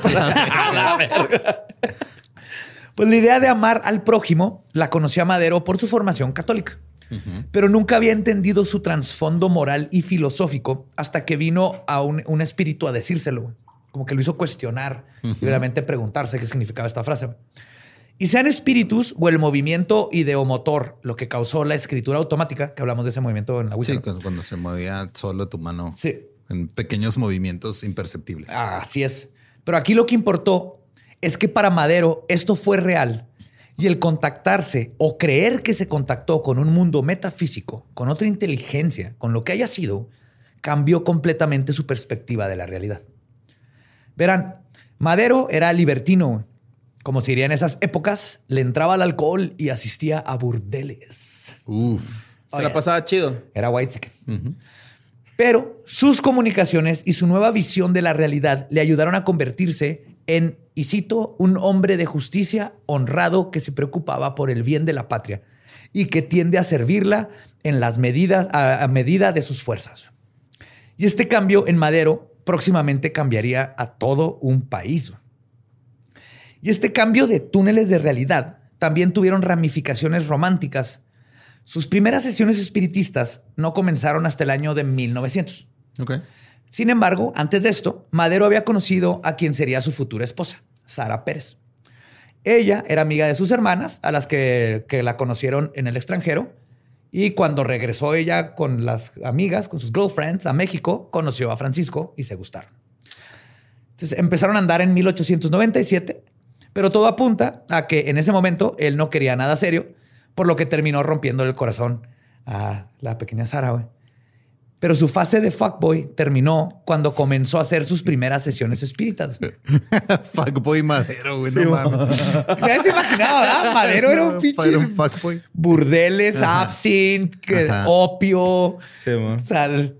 S4: Pues la idea de amar al prójimo la conocía Madero por su formación católica, pero nunca había entendido su trasfondo moral y filosófico hasta que vino a un, un espíritu a decírselo. güey. Como que lo hizo cuestionar y realmente preguntarse qué significaba esta frase. güey. Y sean espíritus o el movimiento ideomotor lo que causó la escritura automática, que hablamos de ese movimiento en la Ouija.
S3: Sí,
S4: ¿no?
S3: cuando, se movía solo tu mano
S4: Sí.
S3: en pequeños movimientos imperceptibles.
S4: Así es. Pero aquí lo que importó es que para Madero esto fue real y el contactarse o creer que se contactó con un mundo metafísico, con otra inteligencia, con lo que haya sido, cambió completamente su perspectiva de la realidad. Verán, Madero era libertino. Como se diría en esas épocas, le entraba al alcohol y asistía a burdeles.
S3: Uf.
S5: Se la pasaba chido.
S4: Era white Pero sus comunicaciones y su nueva visión de la realidad le ayudaron a convertirse en, y cito, un hombre de justicia honrado que se preocupaba por el bien de la patria y que tiende a servirla en las medidas, a, a medida de sus fuerzas. Y este cambio en Madero próximamente cambiaría a todo un país. Y este cambio de túneles de realidad también tuvieron ramificaciones románticas. Sus primeras sesiones espiritistas no comenzaron hasta el año de 1900.
S3: Ok.
S4: Sin embargo, antes de esto, Madero había conocido a quien sería su futura esposa, Sara Pérez. Ella era amiga de sus hermanas, a las que, que la conocieron en el extranjero. Y cuando regresó ella con las amigas, con sus girlfriends a México, conoció a Francisco y se gustaron. Entonces empezaron a andar en 1897, pero todo apunta a que en ese momento él no quería nada serio, por lo que terminó rompiendo el corazón a la pequeña Sara. güey. Pero su fase de fuckboy terminó cuando comenzó a hacer sus primeras sesiones espíritas.
S3: fuckboy madero, güey. no mames.
S4: Nadie se imaginaba, ¿verdad? Madero era un pinche
S3: Era un fuckboy.
S4: burdeles, absinthe,
S3: Ajá.
S4: opio,
S5: Sí, man.
S4: sal.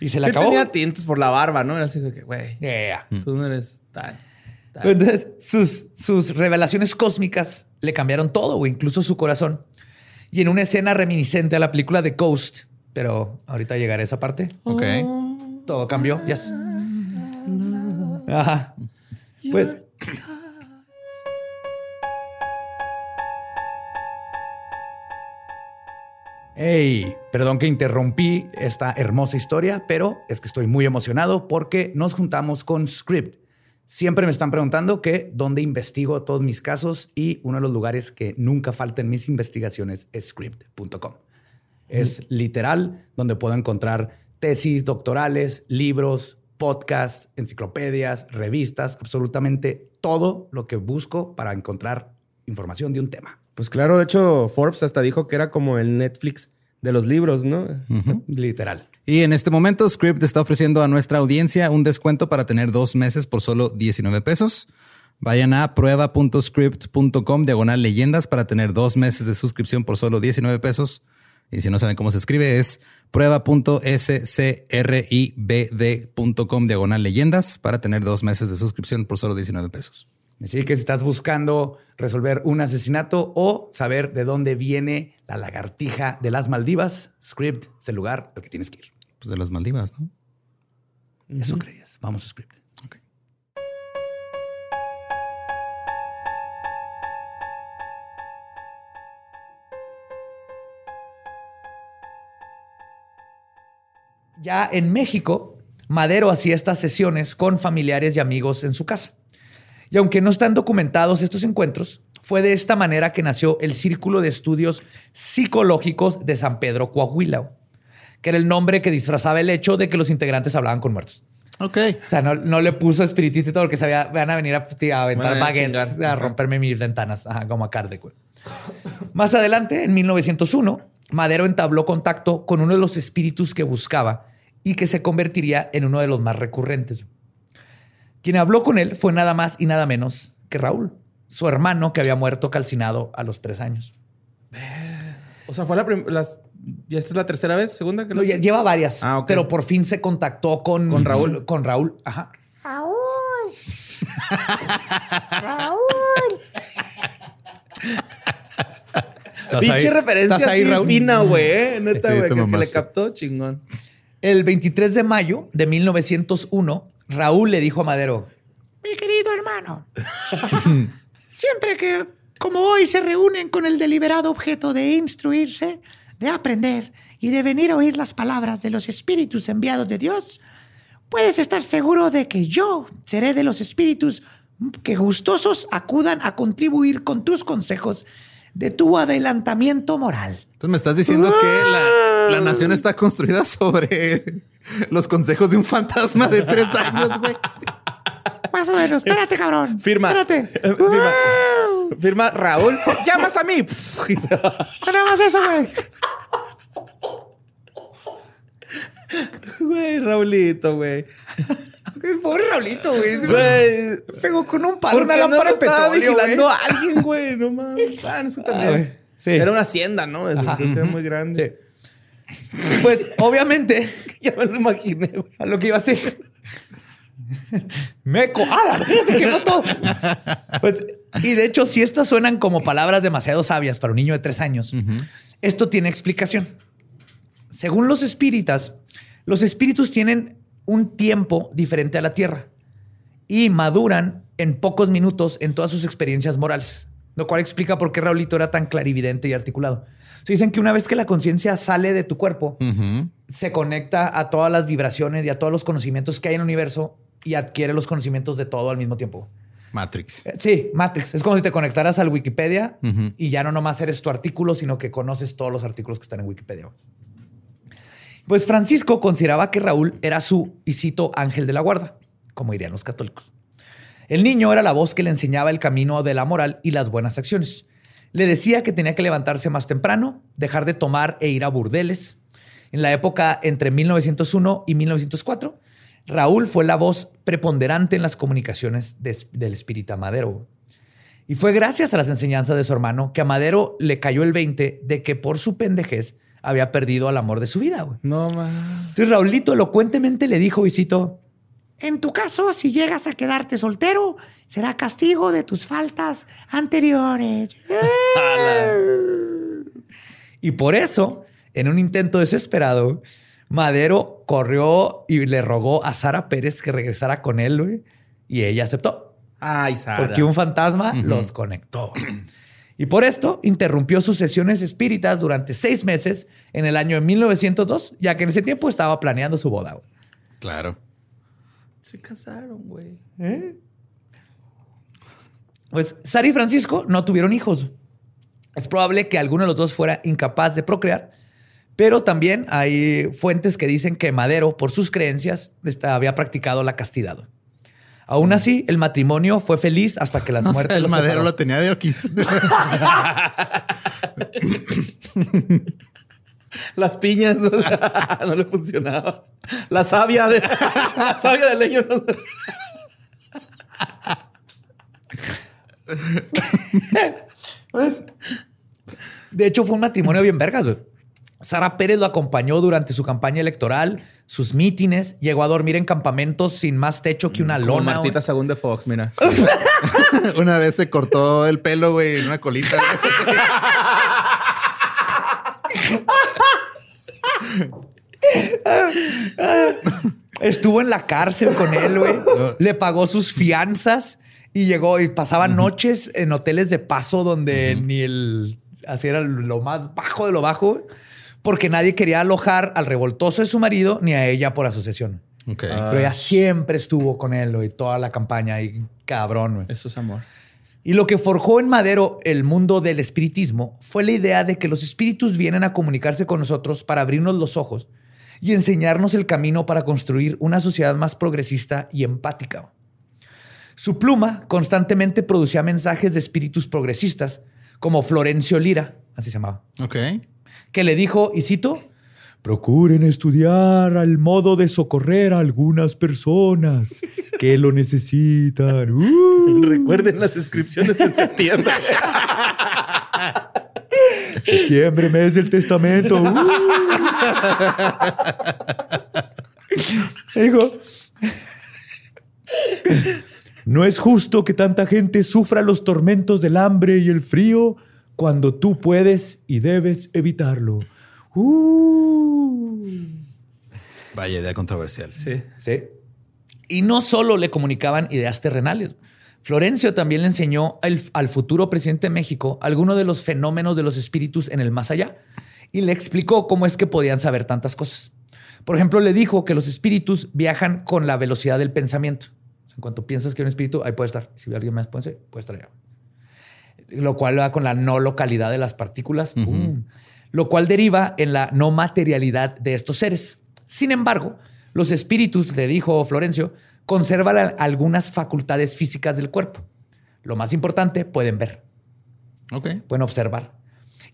S4: Y se le
S5: Sí
S4: acabó.
S5: tenía tintes por la barba, ¿no? Era así de que, güey,
S4: Yeah.
S5: tú no eres tal.
S4: Entonces, sus, sus revelaciones cósmicas le cambiaron todo, o incluso su corazón. Y en una escena reminiscente a la película de Ghost, pero ahorita llegaré a esa parte,
S3: Ok.
S4: todo cambió. Yes. Ajá. Pues. Hey, perdón que interrumpí esta hermosa historia, pero es que estoy muy emocionado porque nos juntamos con Script. Siempre me están preguntando que dónde investigo todos mis casos y uno de los lugares que nunca falta en mis investigaciones es script.com. Es literal donde puedo encontrar tesis doctorales, libros, podcasts, enciclopedias, revistas, absolutamente todo lo que busco para encontrar información de un tema.
S6: Pues claro, de hecho, Forbes hasta dijo que era como el Netflix de los libros, ¿no?
S4: Literal.
S3: Y en este momento, Script está ofreciendo a nuestra audiencia un descuento para tener dos meses por solo 19 pesos. Vayan a prueba.script.com diagonal leyendas para tener dos meses de suscripción por solo 19 pesos. Y si no saben cómo se escribe, es prueba.scribd.com diagonal leyendas para tener dos meses de suscripción por solo 19 pesos.
S4: Así que si estás buscando resolver un asesinato o saber de dónde viene la lagartija de las Maldivas, Script es el lugar al que tienes que ir.
S3: Pues de las Maldivas, ¿no?
S4: Eso creías. Vamos a Script.
S3: Ok.
S4: Ya en México, Madero hacía estas sesiones con familiares y amigos en su casa. Y aunque no están documentados estos encuentros, fue de esta manera que nació el Círculo de Estudios Psicológicos de San Pedro Coahuila, que era el nombre que disfrazaba el hecho de que los integrantes hablaban con muertos.
S3: Ok.
S4: O sea, no, no le puso espiritista y todo lo que sabía. Van a venir a, a aventar
S5: a
S4: baguettes, a romperme mis ventanas, ajá, como a Kardec. Más adelante, en 1901, Madero entabló contacto con uno de los espíritus que buscaba y que se convertiría en uno de los más recurrentes. Quien habló con él fue nada más y nada menos que Raúl, su hermano que había muerto calcinado a los tres años.
S5: O sea, fue la primera. ¿Ya esta es la tercera vez? ¿Segunda? Que
S4: No,
S5: lo
S4: ya- lleva varias,
S5: Ah, ok.
S4: pero por fin se contactó con,
S5: Con Raúl.
S4: Con Raúl, ajá. ¿Estás
S5: Pinche
S4: ahí?
S5: referencia
S4: ¿Estás ahí,
S5: así
S4: Raúl?
S5: fina, güey. ¿eh? Neta, güey. que- le captó chingón.
S4: El 23 de mayo de 1901, Raúl le dijo a Madero,
S7: Mi querido hermano, siempre que, como hoy, se reúnen con el deliberado objeto de instruirse, de aprender y de venir a oír las palabras de los espíritus enviados de Dios, puedes estar seguro de que yo seré de los espíritus que gustosos acudan a contribuir con tus consejos de tu adelantamiento moral.
S3: Entonces me estás diciendo que la, la nación está construida sobre los consejos de un fantasma de tres años, güey.
S7: Más o menos. Espérate, cabrón.
S5: Firma.
S7: Espérate.
S5: Eh, firma. Firma Raúl. Llamas a mí.
S7: Nada más eso, güey.
S5: Güey, Raulito, güey.
S4: pobre Raulito, güey.
S5: Güey.
S4: Pegó con un palo
S5: ¿Por
S4: una
S5: no
S4: lámpara de
S5: estaba vigilando a alguien, güey? No mames. Ah, no sé
S4: Ah. Sí.
S5: Era una hacienda, ¿no? Que era muy grande.
S4: Sí. Pues obviamente,
S5: Ya me lo imaginé, güey.
S4: a lo que iba a hacer. Meco. ¡Ah, la se quemó todo! Pues, y de hecho, si estas suenan como palabras demasiado sabias para un niño de tres años, esto tiene explicación. Según los espíritas, los espíritus tienen un tiempo diferente a la Tierra y maduran en pocos minutos en todas sus experiencias morales, lo cual explica por qué Raulito era tan clarividente y articulado. Se dicen que una vez que la conciencia sale de tu cuerpo, se conecta a todas las vibraciones y a todos los conocimientos que hay en el universo y adquiere los conocimientos de todo al mismo tiempo.
S3: Matrix.
S4: Eh, Sí, Matrix. Es como si te conectaras al Wikipedia y ya no nomás eres tu artículo, sino que conoces todos los artículos que están en Wikipedia. Pues Francisco consideraba que Raúl era su, y cito, ángel de la guarda, como dirían los católicos. El niño era la voz que le enseñaba el camino de la moral y las buenas acciones. Le decía que tenía que levantarse más temprano, dejar de tomar e ir a burdeles. En la época entre 1901 y 1904, Raúl fue la voz preponderante en las comunicaciones de- del espírita Madero. Y fue gracias a las enseñanzas de su hermano que a Madero le cayó el 20 de que por su pendejez había perdido al amor de su vida. güey.
S5: No mames.
S4: Entonces Raulito elocuentemente le dijo, visito,
S7: En tu caso, si llegas a quedarte soltero, será castigo de tus faltas anteriores.
S4: Y por eso, en un intento desesperado, Madero corrió y le rogó a Sara Pérez que regresara con él, güey, y ella aceptó,
S5: Ay, Sara.
S4: porque un fantasma los conectó. Y por esto interrumpió sus sesiones espíritas durante seis meses en el año de 1902, ya que en ese tiempo estaba planeando su boda. güey.
S3: Claro.
S5: Se casaron, güey.
S4: Pues Sara y Francisco no tuvieron hijos. Es probable que alguno de los dos fuera incapaz de procrear, pero también hay fuentes que dicen que Madero, por sus creencias, había practicado la castidad. Aún así, el matrimonio fue feliz hasta que las
S3: O sea,
S4: muertes
S3: el madero lo tenía de oquis.
S5: Las piñas, o sea, no le funcionaba. La savia de, la savia de leño. no-
S4: Pues, de hecho, fue un matrimonio bien vergas. güey. Sara Pérez lo acompañó durante su campaña electoral, sus mítines, llegó a dormir en campamentos sin más techo que una
S5: Como
S4: lona.
S5: Martita Sagún de Fox, mira.
S3: Una vez se cortó el pelo, güey, en una colita.
S4: Estuvo en la cárcel con él, güey. Le pagó sus fianzas y llegó y pasaba noches en hoteles de paso donde ni el así era lo más bajo de lo bajo, porque nadie quería alojar al revoltoso de su marido ni a ella por asociación.
S3: Ok.
S4: Pero ella siempre estuvo con él, güey, toda la campaña y cabrón, güey.
S5: Eso es amor.
S4: Y lo que forjó en Madero el mundo del espiritismo fue la idea de que los espíritus vienen a comunicarse con nosotros para abrirnos los ojos y enseñarnos el camino para construir una sociedad más progresista y empática. Su pluma constantemente producía mensajes de espíritus progresistas, como Florencio Lira, así se llamaba,
S3: Ok.
S4: Que le dijo, y cito, Procuren estudiar al modo de socorrer a algunas personas que lo necesitan. Uh.
S5: Recuerden las inscripciones en septiembre.
S4: Septiembre, mes del testamento. Uh. Dijo. No es justo que tanta gente sufra los tormentos del hambre y el frío cuando tú puedes y debes evitarlo. Uh.
S3: Vaya idea controversial.
S5: Sí.
S4: Sí. Y no solo le comunicaban ideas terrenales. Florencio también le enseñó al, al futuro presidente de México algunos de los fenómenos de los espíritus en el más allá y le explicó cómo es que podían saber tantas cosas. Por ejemplo, le dijo que los espíritus viajan con la velocidad del pensamiento. O sea, en cuanto piensas que hay un espíritu, ahí puede estar. Si alguien más puede ser, puede estar allá. Lo cual va con la no localidad de las partículas, ¡pum! lo cual deriva en la no materialidad de estos seres. Sin embargo, los espíritus, le dijo Florencio, conservan algunas facultades físicas del cuerpo. Lo más importante, pueden ver,
S3: Ok.
S4: pueden observar.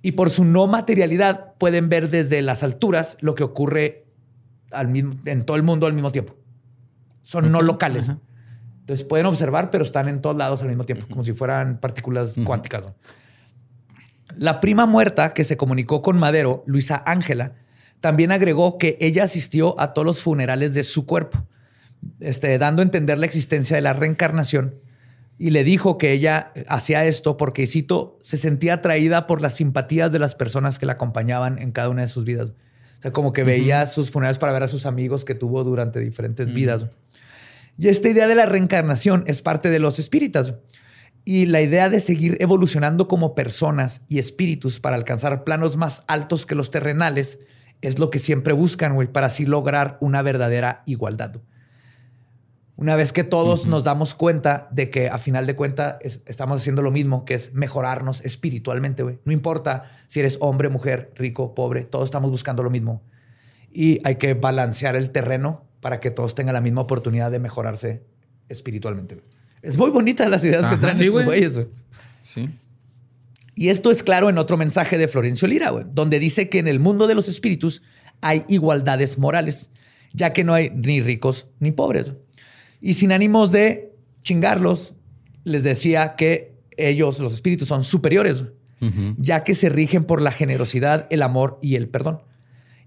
S4: Y por su no materialidad, pueden ver desde las alturas lo que ocurre al mismo- en todo el mundo al mismo tiempo. Son no locales. Entonces pueden observar, pero están en todos lados al mismo tiempo, como si fueran partículas cuánticas. ¿no? La prima muerta que se comunicó con Madero, Luisa Ángela, también agregó que ella asistió a todos los funerales de su cuerpo, este, dando a entender la existencia de la reencarnación. Y le dijo que ella hacía esto porque, cito, se sentía atraída por las simpatías de las personas que la acompañaban en cada una de sus vidas. O sea, como que veía sus funerales para ver a sus amigos que tuvo durante diferentes vidas. Y esta idea de la reencarnación es parte de los espíritas. Y la idea de seguir evolucionando como personas y espíritus para alcanzar planos más altos que los terrenales es lo que siempre buscan, güey, para así lograr una verdadera igualdad. Una vez que todos nos damos cuenta de que a final de cuentas es- estamos haciendo lo mismo, que es mejorarnos espiritualmente, güey. No importa si eres hombre, mujer, rico, pobre, todos estamos buscando lo mismo. Y hay que balancear el terreno para que todos tengan la misma oportunidad de mejorarse espiritualmente. Es muy bonita las ideas que traen
S5: Sí,
S4: estos
S5: güey.
S4: güeyes. güey.
S3: Sí.
S4: Y esto es claro en otro mensaje de Florencio Lira, güey, donde dice que en el mundo de los espíritus hay igualdades morales, ya que no hay ni ricos ni pobres. Y sin ánimos de chingarlos, les decía que ellos, los espíritus, son superiores, ya que se rigen por la generosidad, el amor y el perdón.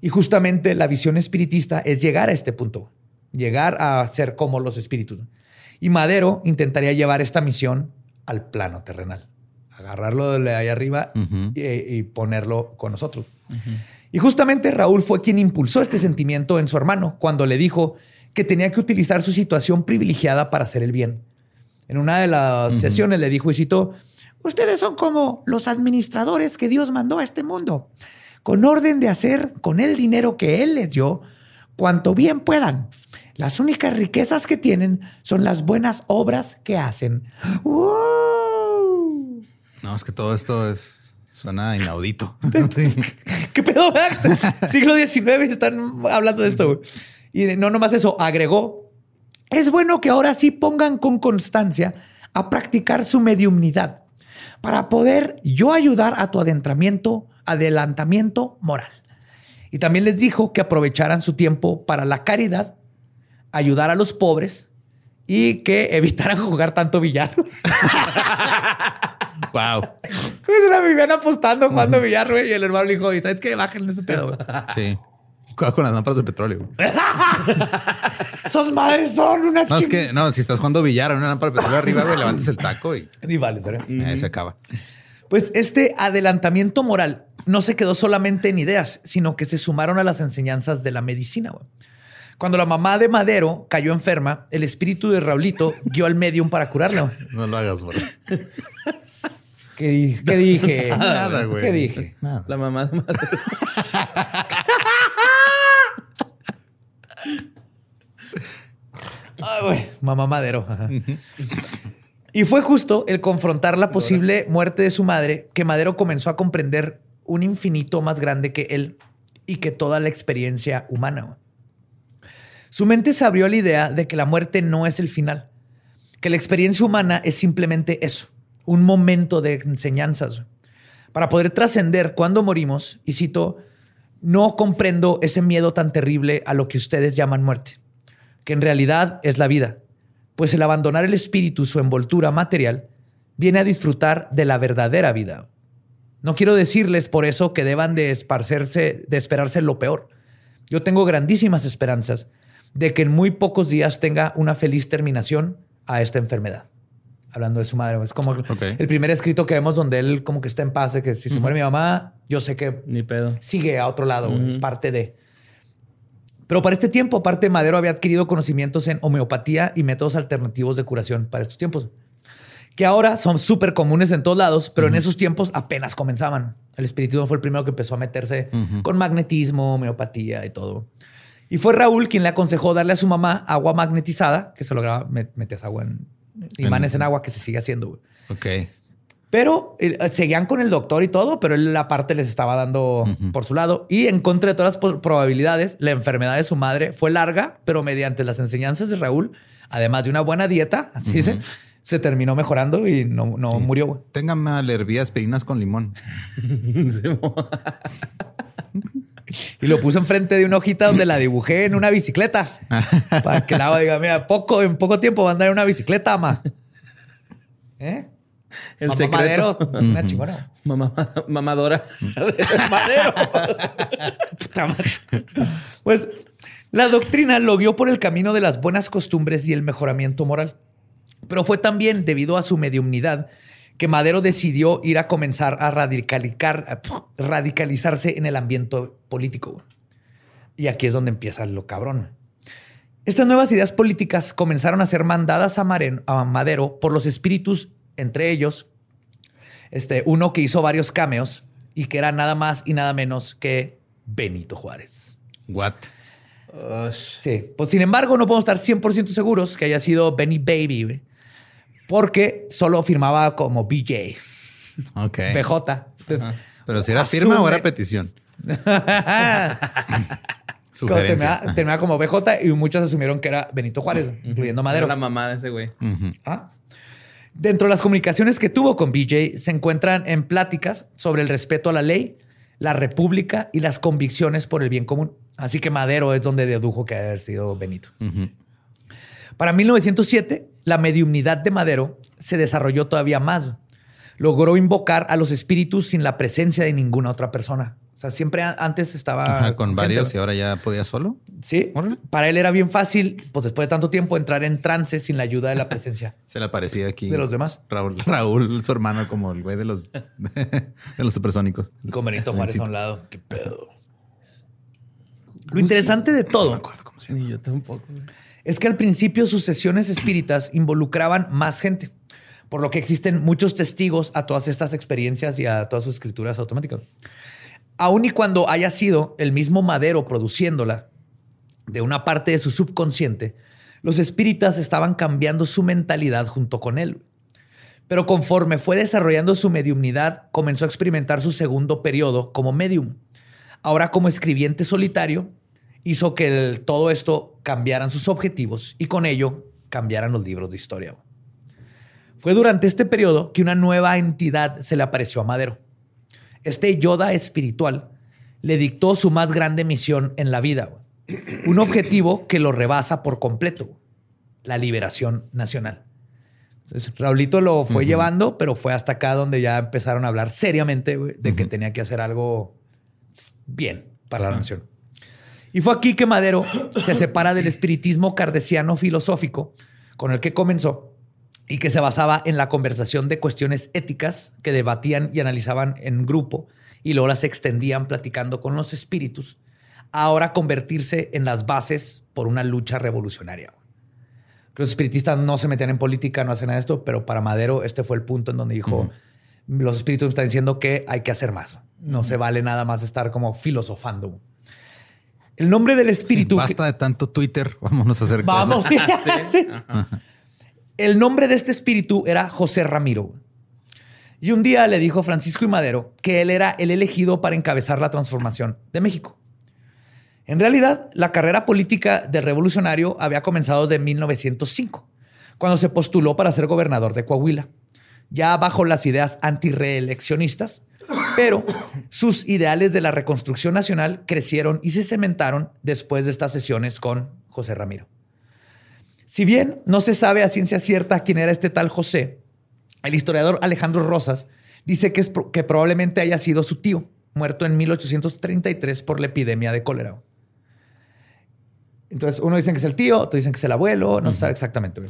S4: Y justamente la visión espiritista es llegar a este punto, llegar a ser como los espíritus. Y Madero intentaría llevar esta misión al plano terrenal, agarrarlo de ahí arriba y ponerlo con nosotros. Y justamente Raúl fue quien impulsó este sentimiento en su hermano cuando le dijo que tenía que utilizar su situación privilegiada para hacer el bien. En una de las sesiones le dijo y citó,
S7: Ustedes son como los administradores que Dios mandó a este mundo, con orden de hacer con el dinero que Él les dio cuanto bien puedan. Las únicas riquezas que tienen son las buenas obras que hacen. ¡Wow!
S3: No, es que todo esto es suena inaudito.
S4: ¿Qué pedo? Siglo XIX están hablando de esto. Y no nomás eso, agregó, es bueno que ahora sí pongan con constancia a practicar su mediumnidad para poder yo ayudar a tu adentramiento, adelantamiento moral. Y también les dijo que aprovecharan su tiempo para la caridad, ayudar a los pobres y que evitaran jugar tanto billar.
S3: wow.
S4: Pues la vivían apostando jugando billar, güey. Y el hermano le dijo, "¿Y ¿sabes qué? Bájenle ese pedo. güey".
S3: Sí. Cuidado con las lámparas de petróleo.
S7: Esas madres son una
S3: No, es que, no, si estás jugando billar una lámpara de petróleo arriba, güey, levantas el taco y
S4: Y vale,
S3: ahí se acaba.
S4: Pues este adelantamiento moral no se quedó solamente en ideas, sino que se sumaron a las enseñanzas de la medicina. güey. Cuando la mamá de Madero cayó enferma, el espíritu de Raulito guió al medium para curarla. güey.
S3: No lo hagas, güey.
S4: ¿Qué, di- qué dije?
S3: Nada, güey.
S4: ¿Qué dije?
S3: Nada.
S5: La mamá de madre.
S4: Ay, güey, mamá Madero. Ajá. Y fue justo el confrontar la posible muerte de su madre que Madero comenzó a comprender un infinito más grande que él y que toda la experiencia humana. Su mente se abrió a la idea de que la muerte no es el final, que la experiencia humana es simplemente eso, un momento de enseñanzas. Para poder trascender cuando morimos, y cito, no comprendo ese miedo tan terrible a lo que ustedes llaman muerte que en realidad es la vida, pues el abandonar el espíritu, su envoltura material, viene a disfrutar de la verdadera vida. No quiero decirles por eso que deban de esparcerse, de esperarse lo peor. Yo tengo grandísimas esperanzas de que en muy pocos días tenga una feliz terminación a esta enfermedad. Hablando de su madre. Es como el primer escrito que vemos donde él como que está en paz de que si se muere mi mamá, yo sé que
S5: Ni pedo.
S4: sigue a otro lado, es parte de. Pero para este tiempo, aparte, Madero había adquirido conocimientos en homeopatía y métodos alternativos de curación para estos tiempos, que ahora son súper comunes en todos lados, pero en esos tiempos apenas comenzaban. El espiritismo fue el primero que empezó a meterse con magnetismo, homeopatía y todo. Y fue Raúl quien le aconsejó darle a su mamá agua magnetizada, que se lograba, met- metías agua en imanes en agua, que se sigue haciendo. güey.
S3: Ok.
S4: Pero eh, seguían con el doctor y todo, pero él la parte les estaba dando por su lado. Y en contra de todas las probabilidades, la enfermedad de su madre fue larga, pero mediante las enseñanzas de Raúl, además de una buena dieta, así dice, se terminó mejorando y no, no murió.
S3: Téngame alervía aspirinas con limón.
S4: Y lo puso enfrente de una hojita donde la dibujé en una bicicleta. para que el agua diga, mira, poco, en poco tiempo va a andar en una bicicleta, ama. ¿Eh?
S5: El
S4: Mamá
S5: secreto.
S4: Madero, una chingona.
S5: Mamá, mamadora. Madero.
S4: Pues la doctrina lo guió por el camino de las buenas costumbres y el mejoramiento moral. Pero fue también debido a su mediumnidad que Madero decidió ir a comenzar a radicalizarse en el ambiente político. Y aquí es donde empieza lo cabrón. Estas nuevas ideas políticas comenzaron a ser mandadas a Madero por los espíritus, entre ellos este, uno que hizo varios cameos y que era nada más y nada menos que Benito Juárez.
S3: What?
S4: Sí. Pues sin embargo, no podemos estar 100% seguros que haya sido Benny Baby, güey, porque solo firmaba como BJ,
S3: Ok.
S4: PJ. Entonces,
S3: Pero si era firma o era petición. Sugerencia.
S4: terminaba, terminaba como BJ y muchos asumieron que era Benito Juárez, incluyendo Madero.
S5: Era la mamá de ese güey.
S3: Ujú.
S4: Ah. Dentro de las comunicaciones que tuvo con BJ se encuentran en pláticas sobre el respeto a la ley, la república y las convicciones por el bien común. Así que Madero es donde dedujo que haber sido Benito. Para 1907, la mediumnidad de Madero se desarrolló todavía más. Logró invocar a los espíritus sin la presencia de ninguna otra persona. O sea, siempre antes estaba
S3: Ajá, con
S4: gente-
S3: varios y ahora ya podía solo.
S4: Sí,
S3: Órale.
S4: para él era bien fácil, pues después de tanto tiempo, entrar en trance sin la ayuda de la presencia
S3: Se le aparecía aquí.
S4: de los demás.
S3: Raúl, Raúl, su hermano, como el güey de los, de los supersónicos.
S4: Y con Benito Juárez a un lado. ¿Qué pedo? Lo interesante de todo
S5: Ni yo tampoco.
S4: es que al principio sus sesiones espíritas involucraban más gente, por lo que existen muchos testigos a todas estas experiencias y a todas sus escrituras automáticas. Aun y cuando haya sido el mismo Madero produciéndola de una parte de su subconsciente, los espíritas estaban cambiando su mentalidad junto con él. Pero conforme fue desarrollando su mediumnidad, comenzó a experimentar su segundo periodo como medium. Ahora como escribiente solitario, hizo que todo esto cambiaran sus objetivos y con ello cambiaran los libros de historia. Fue durante este periodo que una nueva entidad se le apareció a Madero. Este Yoda espiritual le dictó su más grande misión en la vida. Un objetivo que lo rebasa por completo. La liberación nacional. Entonces, Raulito lo fue llevando, pero fue hasta acá donde ya empezaron a hablar seriamente de que tenía que hacer algo bien para la nación. Y fue aquí que Madero se separa del espiritismo cardesiano filosófico con el que comenzó y que se basaba en la conversación de cuestiones éticas que debatían y analizaban en grupo y luego las extendían platicando con los espíritus, ahora convertirse en las bases por una lucha revolucionaria. Los espiritistas no se metían en política, no hacen nada de esto, pero para Madero este fue el punto en donde dijo, los espíritus están diciendo que hay que hacer más. No se vale nada más estar como filosofando. El nombre del espíritu...
S3: Basta de tanto Twitter. Vámonos a hacer
S4: Vamos.
S3: cosas.
S4: sí. El nombre de este espíritu era José Ramiro. Y un día le dijo Francisco y Madero que él era el elegido para encabezar la transformación de México. En realidad, la carrera política del revolucionario había comenzado desde 1905, cuando se postuló para ser gobernador de Coahuila, ya bajo las ideas antireeleccionistas, pero sus ideales de la reconstrucción nacional crecieron y se cementaron después de estas sesiones con José Ramiro. Si bien no se sabe a ciencia cierta quién era este tal José, el historiador Alejandro Rosas dice que, es que probablemente haya sido su tío, muerto en 1833 por la epidemia de cólera. Entonces, uno dicen que es el tío, otro dicen que es el abuelo, no se sabe exactamente.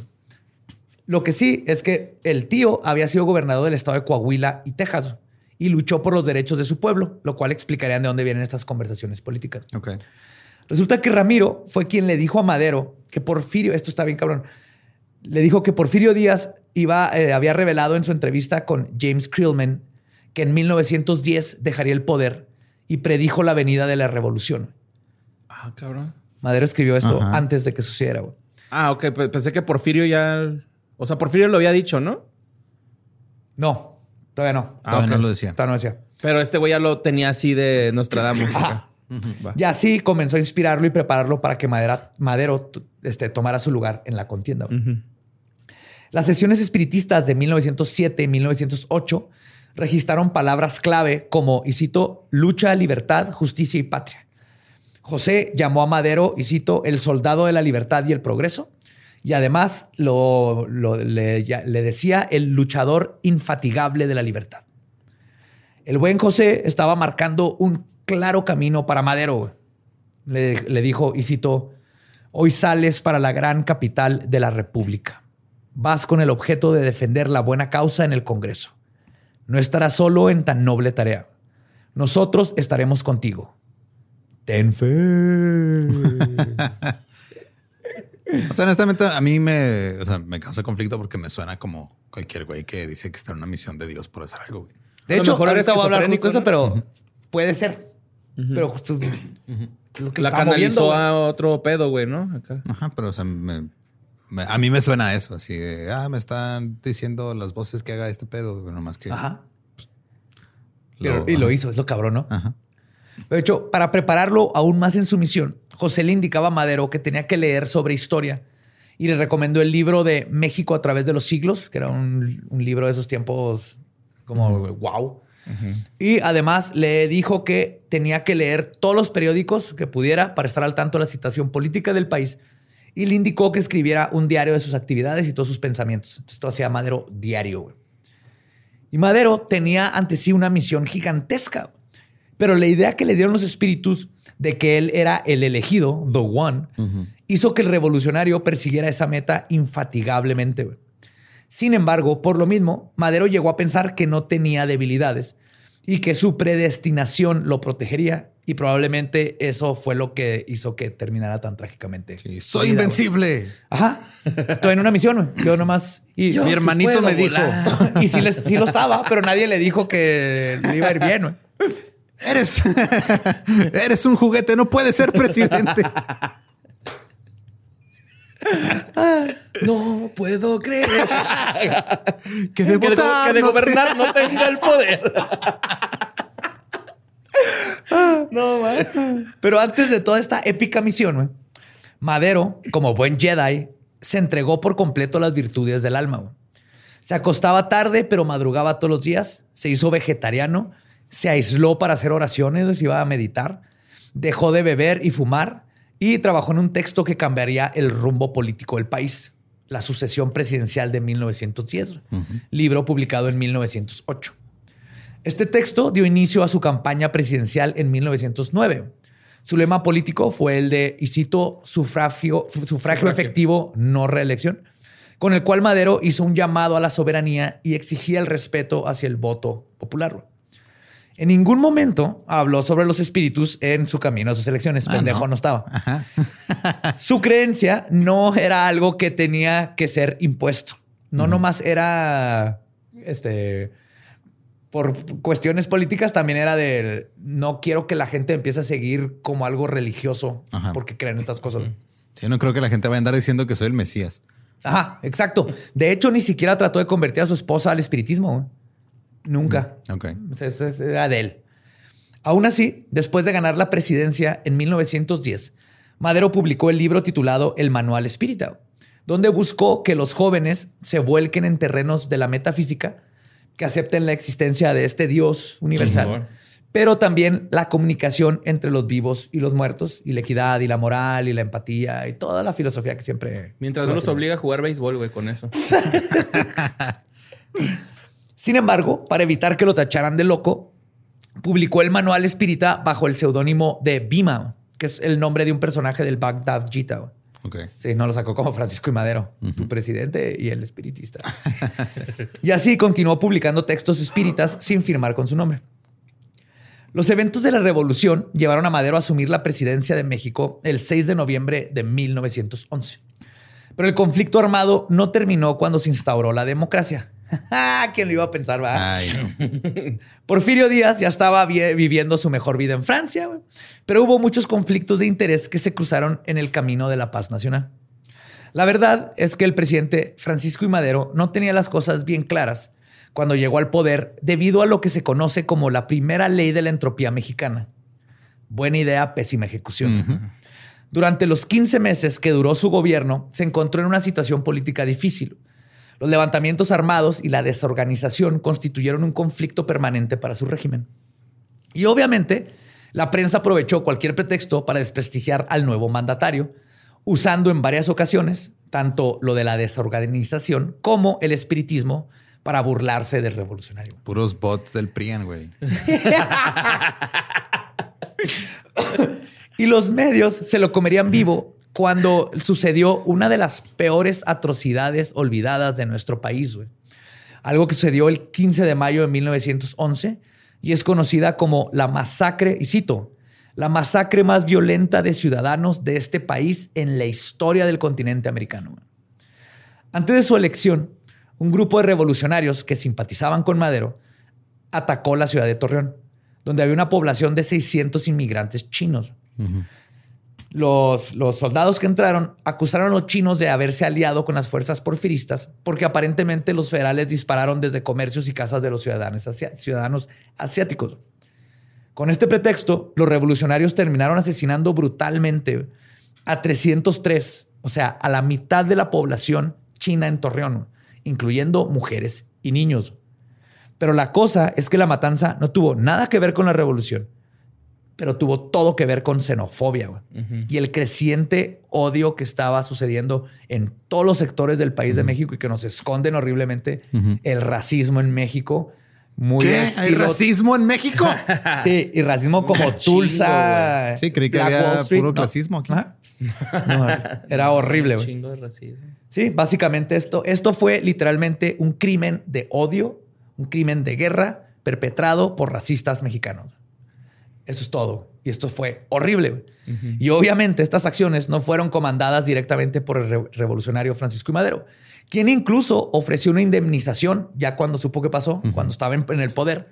S4: Lo que sí es que el tío había sido gobernador del estado de Coahuila y Texas y luchó por los derechos de su pueblo, lo cual explicarían de dónde vienen estas conversaciones políticas. Resulta que Ramiro fue quien le dijo a Madero que Porfirio, esto está bien cabrón, le dijo que Porfirio Díaz iba, eh, había revelado en su entrevista con James Krillman que en 1910 dejaría el poder y predijo la venida de la revolución.
S5: Ah, cabrón.
S4: Madero escribió esto
S3: Ajá.
S4: antes de que sucediera. güey.
S5: Ah, ok. pe- Pensé que Porfirio ya. O sea, Porfirio lo había dicho, ¿no?
S4: No, todavía no.
S5: Ah,
S3: Todavía no lo decía.
S4: Todavía no decía.
S5: Pero este güey ya lo tenía así de Nostradamus.
S4: Ajá.
S5: Va.
S4: Y así comenzó a inspirarlo y prepararlo para que Madera- Madero este, tomara su lugar en la contienda. Las sesiones espiritistas de 1907 y 1908 registraron palabras clave como, y cito, lucha, libertad, justicia y patria. José llamó a Madero, y cito, el soldado de la libertad y el progreso, y además lo, lo- le, ya- le decía el luchador infatigable de la libertad. El buen José estaba marcando un claro camino para Madero. Le, le dijo, y cito, hoy sales para la gran capital de la República. Vas con el objeto de defender la buena causa en el Congreso. No estarás solo en tan noble tarea. Nosotros estaremos contigo. Ten fe.
S3: O sea, honestamente, a mí me, o sea, me causa conflicto porque me suena como cualquier güey que dice que está en una misión de Dios por hacer algo. güey.
S4: De hecho,
S5: mejor
S4: ahorita voy a hablar de eso, pero puede ser. Pero justo lo que
S5: La
S4: está moviendo,
S5: canalizó
S4: güey.
S5: a otro pedo, güey, ¿no? Acá.
S3: Ajá, pero o sea, me- me- a mí me suena a eso, así de, ah, me están diciendo las voces que haga este pedo, güey, nomás que...
S4: Ajá.
S3: lo-
S4: Pero- y lo hizo, es lo cabrón, ¿no?
S3: Ajá.
S4: De hecho, para prepararlo aún más en su misión, José le indicaba a Madero que tenía que leer sobre historia y le recomendó el libro de México a través de los siglos, que era un, un libro de esos tiempos como wow. Y además le dijo que tenía que leer todos los periódicos que pudiera para estar al tanto de la situación política del país y le indicó que escribiera un diario de sus actividades y todos sus pensamientos. Entonces, esto hacía Madero diario. güey. Y Madero tenía ante sí una misión gigantesca. Pero la idea que le dieron los espíritus de que él era el elegido, the one, hizo que el revolucionario persiguiera esa meta infatigablemente. güey. Sin embargo, por lo mismo, Madero llegó a pensar que no tenía debilidades y que su predestinación lo protegería. Y probablemente eso fue lo que hizo que terminara tan trágicamente.
S3: Sí, soy
S4: vida,
S3: invencible.
S4: Ajá. Estoy en una misión. Yo nomás. Y
S3: Mi hermanito me dijo,
S4: y sí, les- sí lo estaba, pero nadie le dijo que le iba a ir bien.
S3: eres, eres un juguete, no puedes ser presidente.
S5: No puedo creer
S3: que de
S5: que, de,
S3: votar,
S5: que de
S3: no te-
S5: gobernar no tenga el poder. no, man.
S4: Pero antes de toda esta épica misión, Madero, como buen Jedi, se entregó por completo a las virtudes del alma. Se acostaba tarde, pero madrugaba todos los días. Se hizo vegetariano. Se aisló para hacer oraciones, iba a meditar. Dejó de beber y fumar. Y trabajó en un texto que cambiaría el rumbo político del país. La sucesión presidencial de 1910. Libro publicado en 1908. Este texto dio inicio a su campaña presidencial en 1909. Su lema político fue el de, y cito, sufragio, sufragio efectivo, no reelección, con el cual Madero hizo un llamado a la soberanía y exigía el respeto hacia el voto popular. En ningún momento habló sobre los espíritus en su camino a sus elecciones.
S3: Ah,
S4: Pendejo
S3: no.
S4: no estaba. Su creencia no era algo que tenía que ser impuesto. No nomás era este por cuestiones políticas también era de no quiero que la gente empiece a seguir como algo religioso
S3: Ajá.
S4: porque creen estas cosas.
S3: Sí, no creo que la gente vaya a andar diciendo que soy el Mesías.
S4: Ajá, exacto. De hecho, ni siquiera trató de convertir a su esposa al espiritismo. Nunca.
S3: Ok.
S4: Eso es- era de él. Aún así, después de ganar la presidencia en 1910, Madero publicó el libro titulado El Manual Espírita, donde buscó que los jóvenes se vuelquen en terrenos de la metafísica, que acepten la existencia de este Dios universal, pero también la comunicación entre los vivos y los muertos, y la equidad y la moral y la empatía y toda la filosofía que siempre...
S5: Mientras no los obliga a jugar béisbol, güey, con eso.
S4: Sin embargo, para evitar que lo tacharan de loco, publicó el manual espírita bajo el seudónimo de Bhima, que es el nombre de un personaje del Bhagavad Gita.
S3: Ok.
S4: Sí, no lo sacó como Francisco y Madero, tu presidente y el espiritista. y así continuó publicando textos espíritas sin firmar con su nombre. Los eventos de la revolución llevaron a Madero a asumir la presidencia de México el 6 de noviembre de 1911. Pero el conflicto armado no terminó cuando se instauró la democracia. ¿Quién lo iba a pensar, va?
S3: No.
S4: Porfirio Díaz ya estaba vi- viviendo su mejor vida en Francia, pero hubo muchos conflictos de interés que se cruzaron en el camino de la paz nacional. La verdad es que el presidente Francisco I. Madero no tenía las cosas bien claras cuando llegó al poder debido a lo que se conoce como la primera ley de la entropía mexicana. Buena idea, pésima ejecución. Durante los 15 meses que duró su gobierno, se encontró en una situación política difícil. Los levantamientos armados y la desorganización constituyeron un conflicto permanente para su régimen. Y obviamente, la prensa aprovechó cualquier pretexto para desprestigiar al nuevo mandatario, usando en varias ocasiones tanto lo de la desorganización como el espiritismo para burlarse del revolucionario.
S3: Puros bots del PRIAN, güey.
S4: Y los medios se lo comerían vivo cuando sucedió una de las peores atrocidades olvidadas de nuestro país. Algo que sucedió el 15 de mayo de 1911 y es conocida como la masacre, y cito, la masacre más violenta de ciudadanos de este país en la historia del continente americano. Antes de su elección, un grupo de revolucionarios que simpatizaban con Madero atacó la ciudad de Torreón, donde había una población de 600 inmigrantes chinos. Los, soldados que entraron acusaron a los chinos de haberse aliado con las fuerzas porfiristas porque aparentemente los federales dispararon desde comercios y casas de los ciudadanos asiáticos. Con este pretexto, los revolucionarios terminaron asesinando brutalmente a 303, o sea, a la mitad de la población china en Torreón, incluyendo mujeres y niños. Pero la cosa es que la matanza no tuvo nada que ver con la revolución, pero tuvo todo que ver con xenofobia güey. y el creciente odio que estaba sucediendo en todos los sectores del país de México y que nos esconden horriblemente el racismo en México. Muy
S3: ¿Qué? ¿Hay
S4: estilo-
S3: racismo en México?
S4: Sí, y racismo como Tulsa.
S3: Sí, creí que
S4: Black
S3: había
S4: Wall Street,
S3: puro
S4: no.
S3: clasismo aquí.
S4: No, era horrible.
S5: Un chingo de racismo.
S4: Sí, básicamente esto, esto fue literalmente un crimen de odio, un crimen de guerra perpetrado por racistas mexicanos. Eso es todo. Y esto fue horrible. Y obviamente estas acciones no fueron comandadas directamente por el re- revolucionario Francisco I. Madero, quien incluso ofreció una indemnización ya cuando supo qué pasó, cuando estaba en, en el poder,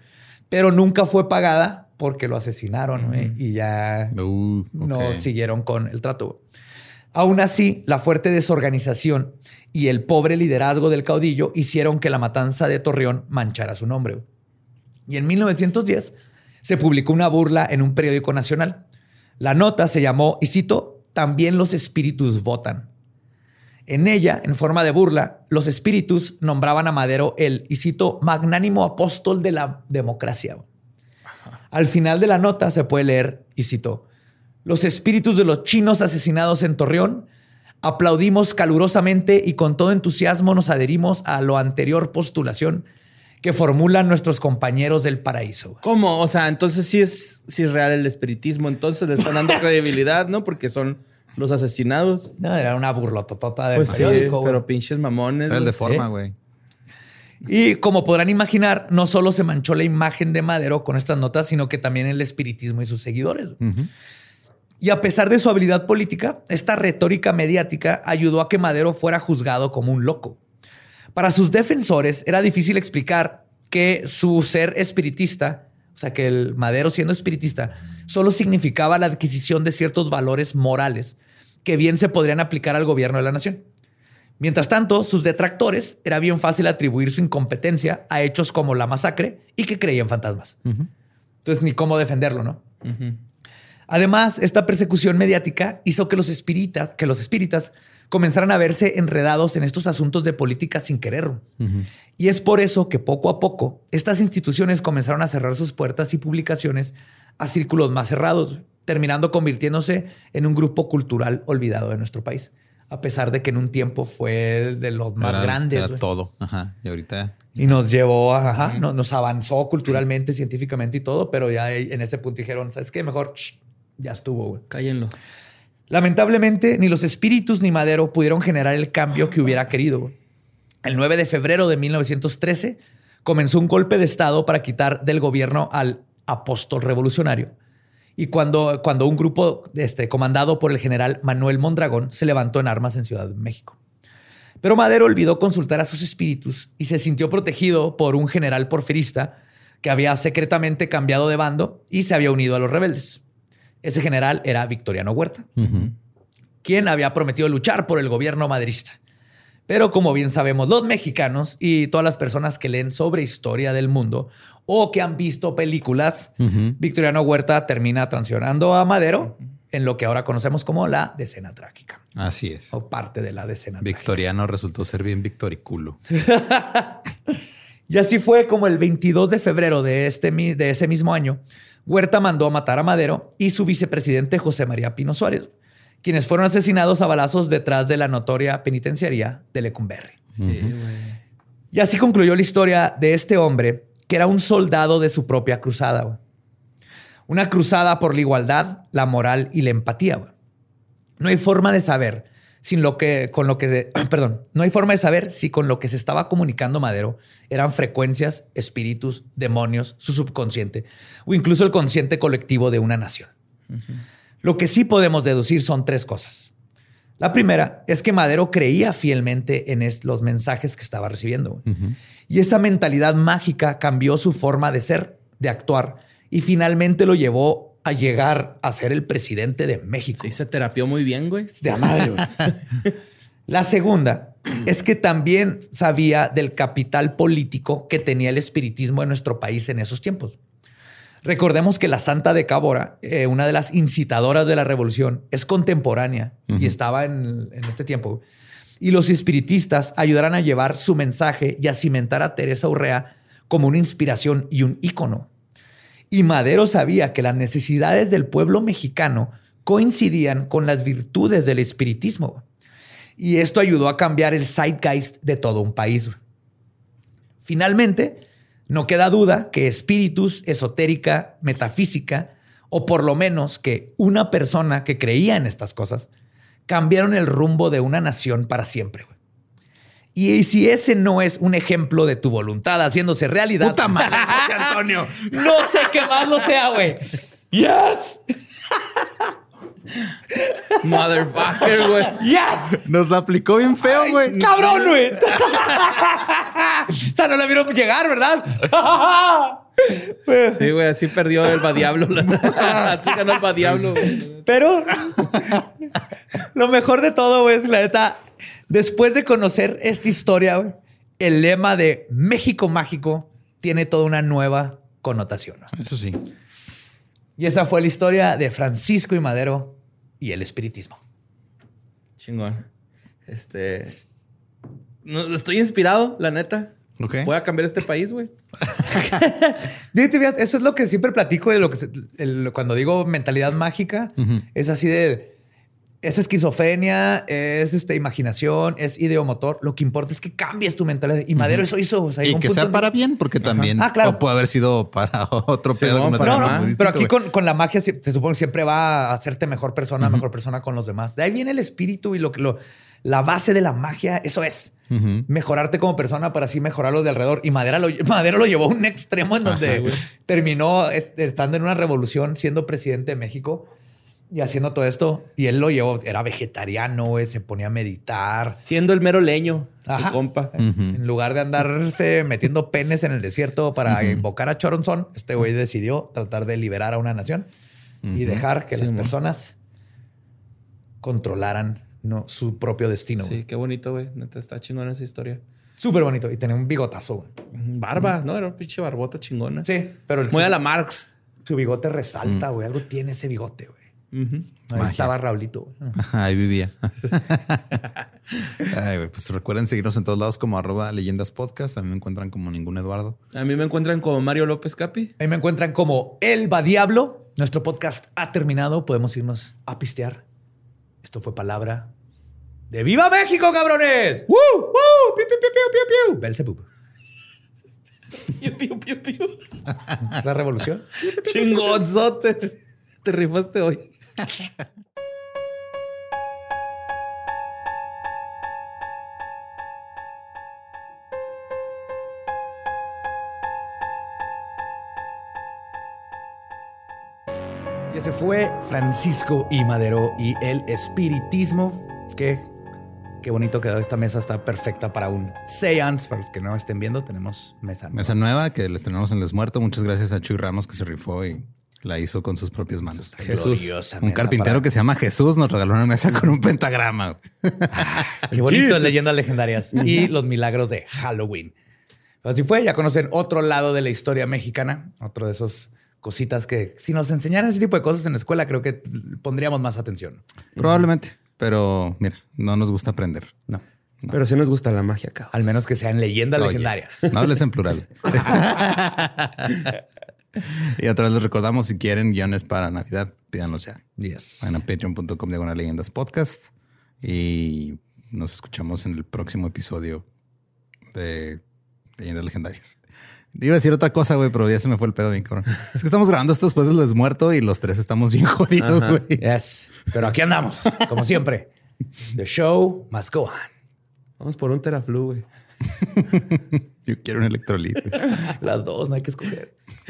S4: pero nunca fue pagada porque lo asesinaron y ya
S3: Uh,
S4: no siguieron con el trato. Aún así, la fuerte desorganización y el pobre liderazgo del caudillo hicieron que la matanza de Torreón manchara su nombre. Y en 1910 se publicó una burla en un periódico nacional. La nota se llamó, y cito, También los espíritus votan. En ella, en forma de burla, los espíritus nombraban a Madero el, y cito, magnánimo apóstol de la democracia. Al final de la nota se puede leer, y cito, los espíritus de los chinos asesinados en Torreón, aplaudimos calurosamente y con todo entusiasmo nos adherimos a lo anterior postulación que formulan nuestros compañeros del paraíso.
S5: ¿Cómo? O sea, entonces sí es, sí es real el espiritismo. Entonces le están dando credibilidad, ¿no? Porque son los asesinados.
S4: No, era una burlototota de
S5: Pues sí,
S4: periódico,
S5: pero pinches mamones.
S3: Era el de
S5: güey.
S3: forma,
S4: Sí.
S3: güey.
S4: Y como podrán imaginar, no solo se manchó la imagen de Madero con estas notas, sino que también el espiritismo y sus seguidores. Y a pesar de su habilidad política, esta retórica mediática ayudó a que Madero fuera juzgado como un loco. Para sus defensores era difícil explicar que su ser espiritista, o sea, que el Madero siendo espiritista, solo significaba la adquisición de ciertos valores morales que bien se podrían aplicar al gobierno de la nación. Mientras tanto, sus detractores era bien fácil atribuir su incompetencia a hechos como la masacre y que creían fantasmas. Entonces, ni cómo defenderlo, ¿no? Además, esta persecución mediática hizo que los espíritas, que los espíritas comenzaran a verse enredados en estos asuntos de política sin querer. Y es por eso que poco a poco estas instituciones comenzaron a cerrar sus puertas y publicaciones a círculos más cerrados, terminando convirtiéndose en un grupo cultural olvidado de nuestro país. A pesar de que en un tiempo fue de los más
S3: Era-
S4: grandes.
S3: Era todo. Ajá. Y ahorita.
S4: Y nos llevó, a- ajá, no- nos avanzó culturalmente, científicamente y todo, pero ya en ese punto dijeron, ¿sabes qué? Mejor shh, ya estuvo, güey.
S5: Cállenlo.
S4: Lamentablemente, ni los espíritus ni Madero pudieron generar el cambio que hubiera querido. El 9 de febrero de 1913 comenzó un golpe de Estado para quitar del gobierno al apóstol revolucionario. Y cuando, cuando un grupo este, comandado por el general Manuel Mondragón se levantó en armas en Ciudad de México. Pero Madero olvidó consultar a sus espíritus y se sintió protegido por un general porfirista que había secretamente cambiado de bando y se había unido a los rebeldes. Ese general era Victoriano Huerta, quien había prometido luchar por el gobierno madrista. Pero como bien sabemos los mexicanos y todas las personas que leen sobre historia del mundo o que han visto películas, Victoriano Huerta termina transicionando a Madero en lo que ahora conocemos como la decena trágica.
S3: Así es.
S4: O parte de la decena
S3: Victoriano resultó ser bien victoriculo.
S4: y así fue como el 22 de febrero de, este, de ese mismo año, Huerta mandó a matar a Madero y su vicepresidente José María Pino Suárez, quienes fueron asesinados a balazos detrás de la notoria penitenciaría de Lecumberri. y así concluyó la historia de este hombre que era un soldado de su propia cruzada. Una cruzada por la igualdad, la moral y la empatía. No hay forma de saber sin lo que, con lo que, perdón, no hay forma de saber si con lo que se estaba comunicando Madero eran frecuencias, espíritus, demonios, su subconsciente o incluso el consciente colectivo de una nación. Lo que sí podemos deducir son tres cosas. La primera es que Madero creía fielmente en los mensajes que estaba recibiendo. Y esa mentalidad mágica cambió su forma de ser, de actuar, y finalmente lo llevó a llegar a ser el presidente de México.
S5: Sí, se terapió muy bien, güey.
S4: De madre. La segunda es que también sabía del capital político que tenía el espiritismo en nuestro país en esos tiempos. Recordemos que la Santa de Cábora, eh, una de las incitadoras de la revolución, es contemporánea y estaba en, en, este tiempo. Y los espiritistas ayudarán a llevar su mensaje y a cimentar a Teresa Urrea como una inspiración y un ícono y Madero sabía que las necesidades del pueblo mexicano coincidían con las virtudes del espiritismo. Y esto ayudó a cambiar el zeitgeist de todo un país. Finalmente, no queda duda que espíritus, esotérica, metafísica, o por lo menos que una persona que creía en estas cosas, cambiaron el rumbo de una nación para siempre. Y si ese no es un ejemplo de tu voluntad haciéndose realidad.
S3: Puta madre, Antonio.
S4: no sé qué más lo sea, güey. Yes.
S5: Motherfucker, güey.
S4: Yes.
S3: Nos la aplicó bien feo, güey.
S4: Cabrón, güey. o sea, no la vieron llegar, ¿verdad?
S5: sí, güey, así perdió el Badiablo. así ganó el Badiablo.
S4: Pero lo mejor de todo, güey, es la neta Después de conocer esta historia, el lema de México Mágico tiene toda una nueva connotación.
S3: Eso sí.
S4: Y esa fue la historia de Francisco y Madero y el espiritismo.
S5: Chingón. Este. estoy inspirado, la neta. Voy a cambiar este país, güey.
S4: Eso es lo que siempre platico de lo que cuando digo mentalidad mágica. Es así de es esquizofrenia, es este, imaginación, es ideomotor. Lo que importa es que cambies tu mentalidad. Y Madero eso hizo.
S3: y que sea para bien, porque también ah, claro. puede haber sido para otro pedo.
S4: No, pero aquí con, la magia te supongo que siempre va a hacerte mejor persona, mejor persona con los demás. De ahí viene el espíritu y lo que lo, la base de la magia, eso es. Mejorarte como persona para así mejorar los de alrededor. Y Madera lo, Madero lo llevó a un extremo en donde terminó eh, estando en una revolución siendo presidente de México y haciendo todo esto. Y él lo llevó, era vegetariano, se ponía a meditar.
S5: Siendo el mero leño, Ajá. compa.
S4: En lugar de andarse metiendo penes en el desierto para invocar a Choronzón, este güey decidió tratar de liberar a una nación y dejar que las personas controlaran no, su propio destino.
S5: Sí, qué bonito, güey. Neta, está chingona esa historia.
S4: Súper bonito. Y tenía un bigotazo.
S5: Barba, ¿no? Era un pinche barbota chingona.
S4: Sí, pero...
S5: El Muy a la Marx.
S4: Su bigote resalta, güey. Algo tiene ese bigote, güey. Ahí estaba Raulito.
S3: Ahí vivía. pues recuerden seguirnos en todos lados como arroba leyendas podcast. A mí me encuentran como ningún Eduardo.
S5: A mí me encuentran como Mario López Capi.
S4: A mí me encuentran como El Diablo. Nuestro podcast ha terminado. Podemos irnos a pistear. Esto fue palabra de ¡Viva México, cabrones! ¡Woo! ¡Woo! ¡Piu, piu, piu, piu, piu! Belzebub. Piu, piu, piu, piu. ¿Es la revolución?
S5: Chingonzote. Te rifaste hoy.
S4: Y ese fue Francisco y Madero y el espiritismo. Que qué bonito quedó esta mesa, está perfecta para un seance. Para los que no estén viendo, tenemos mesa nueva.
S3: Mesa nueva que les tenemos en Desmuerto. Muchas gracias a Chuy Ramos que se rifó y la hizo con sus propias manos.
S6: Jesús.
S4: Gloriosa
S3: Un carpintero
S4: para-
S3: que se llama Jesús nos regaló una mesa con un pentagrama.
S4: Qué bonito, leyendas legendarias y los milagros de Halloween. Así fue, ya conocen otro lado de la historia mexicana, otro de esos cositas que si nos enseñaran ese tipo de cosas en la escuela, creo que pondríamos más atención.
S3: Probablemente. Pero mira, no nos gusta aprender.
S4: No,
S6: Pero sí nos gusta la magia, cabrón.
S4: al menos que sean leyendas
S3: Oye,
S4: legendarias.
S3: No hables en plural. y otra vez les recordamos, si quieren guiones para Navidad, pídanlos ya.
S4: Yes.
S3: Vayan a patreon.com diagonal leyendas podcast y nos escuchamos en el próximo episodio de Leyendas Legendarias. Iba a decir otra cosa, güey, pero ya se me fue el pedo bien, cabrón. Es que estamos grabando esto después del desmuerto y los tres estamos bien jodidos, güey.
S4: Yes. Pero aquí andamos, como siempre. The show must go on.
S6: Vamos por un teraflu, güey.
S3: Yo quiero un electrolit. güey.
S4: Las dos, no hay que escoger.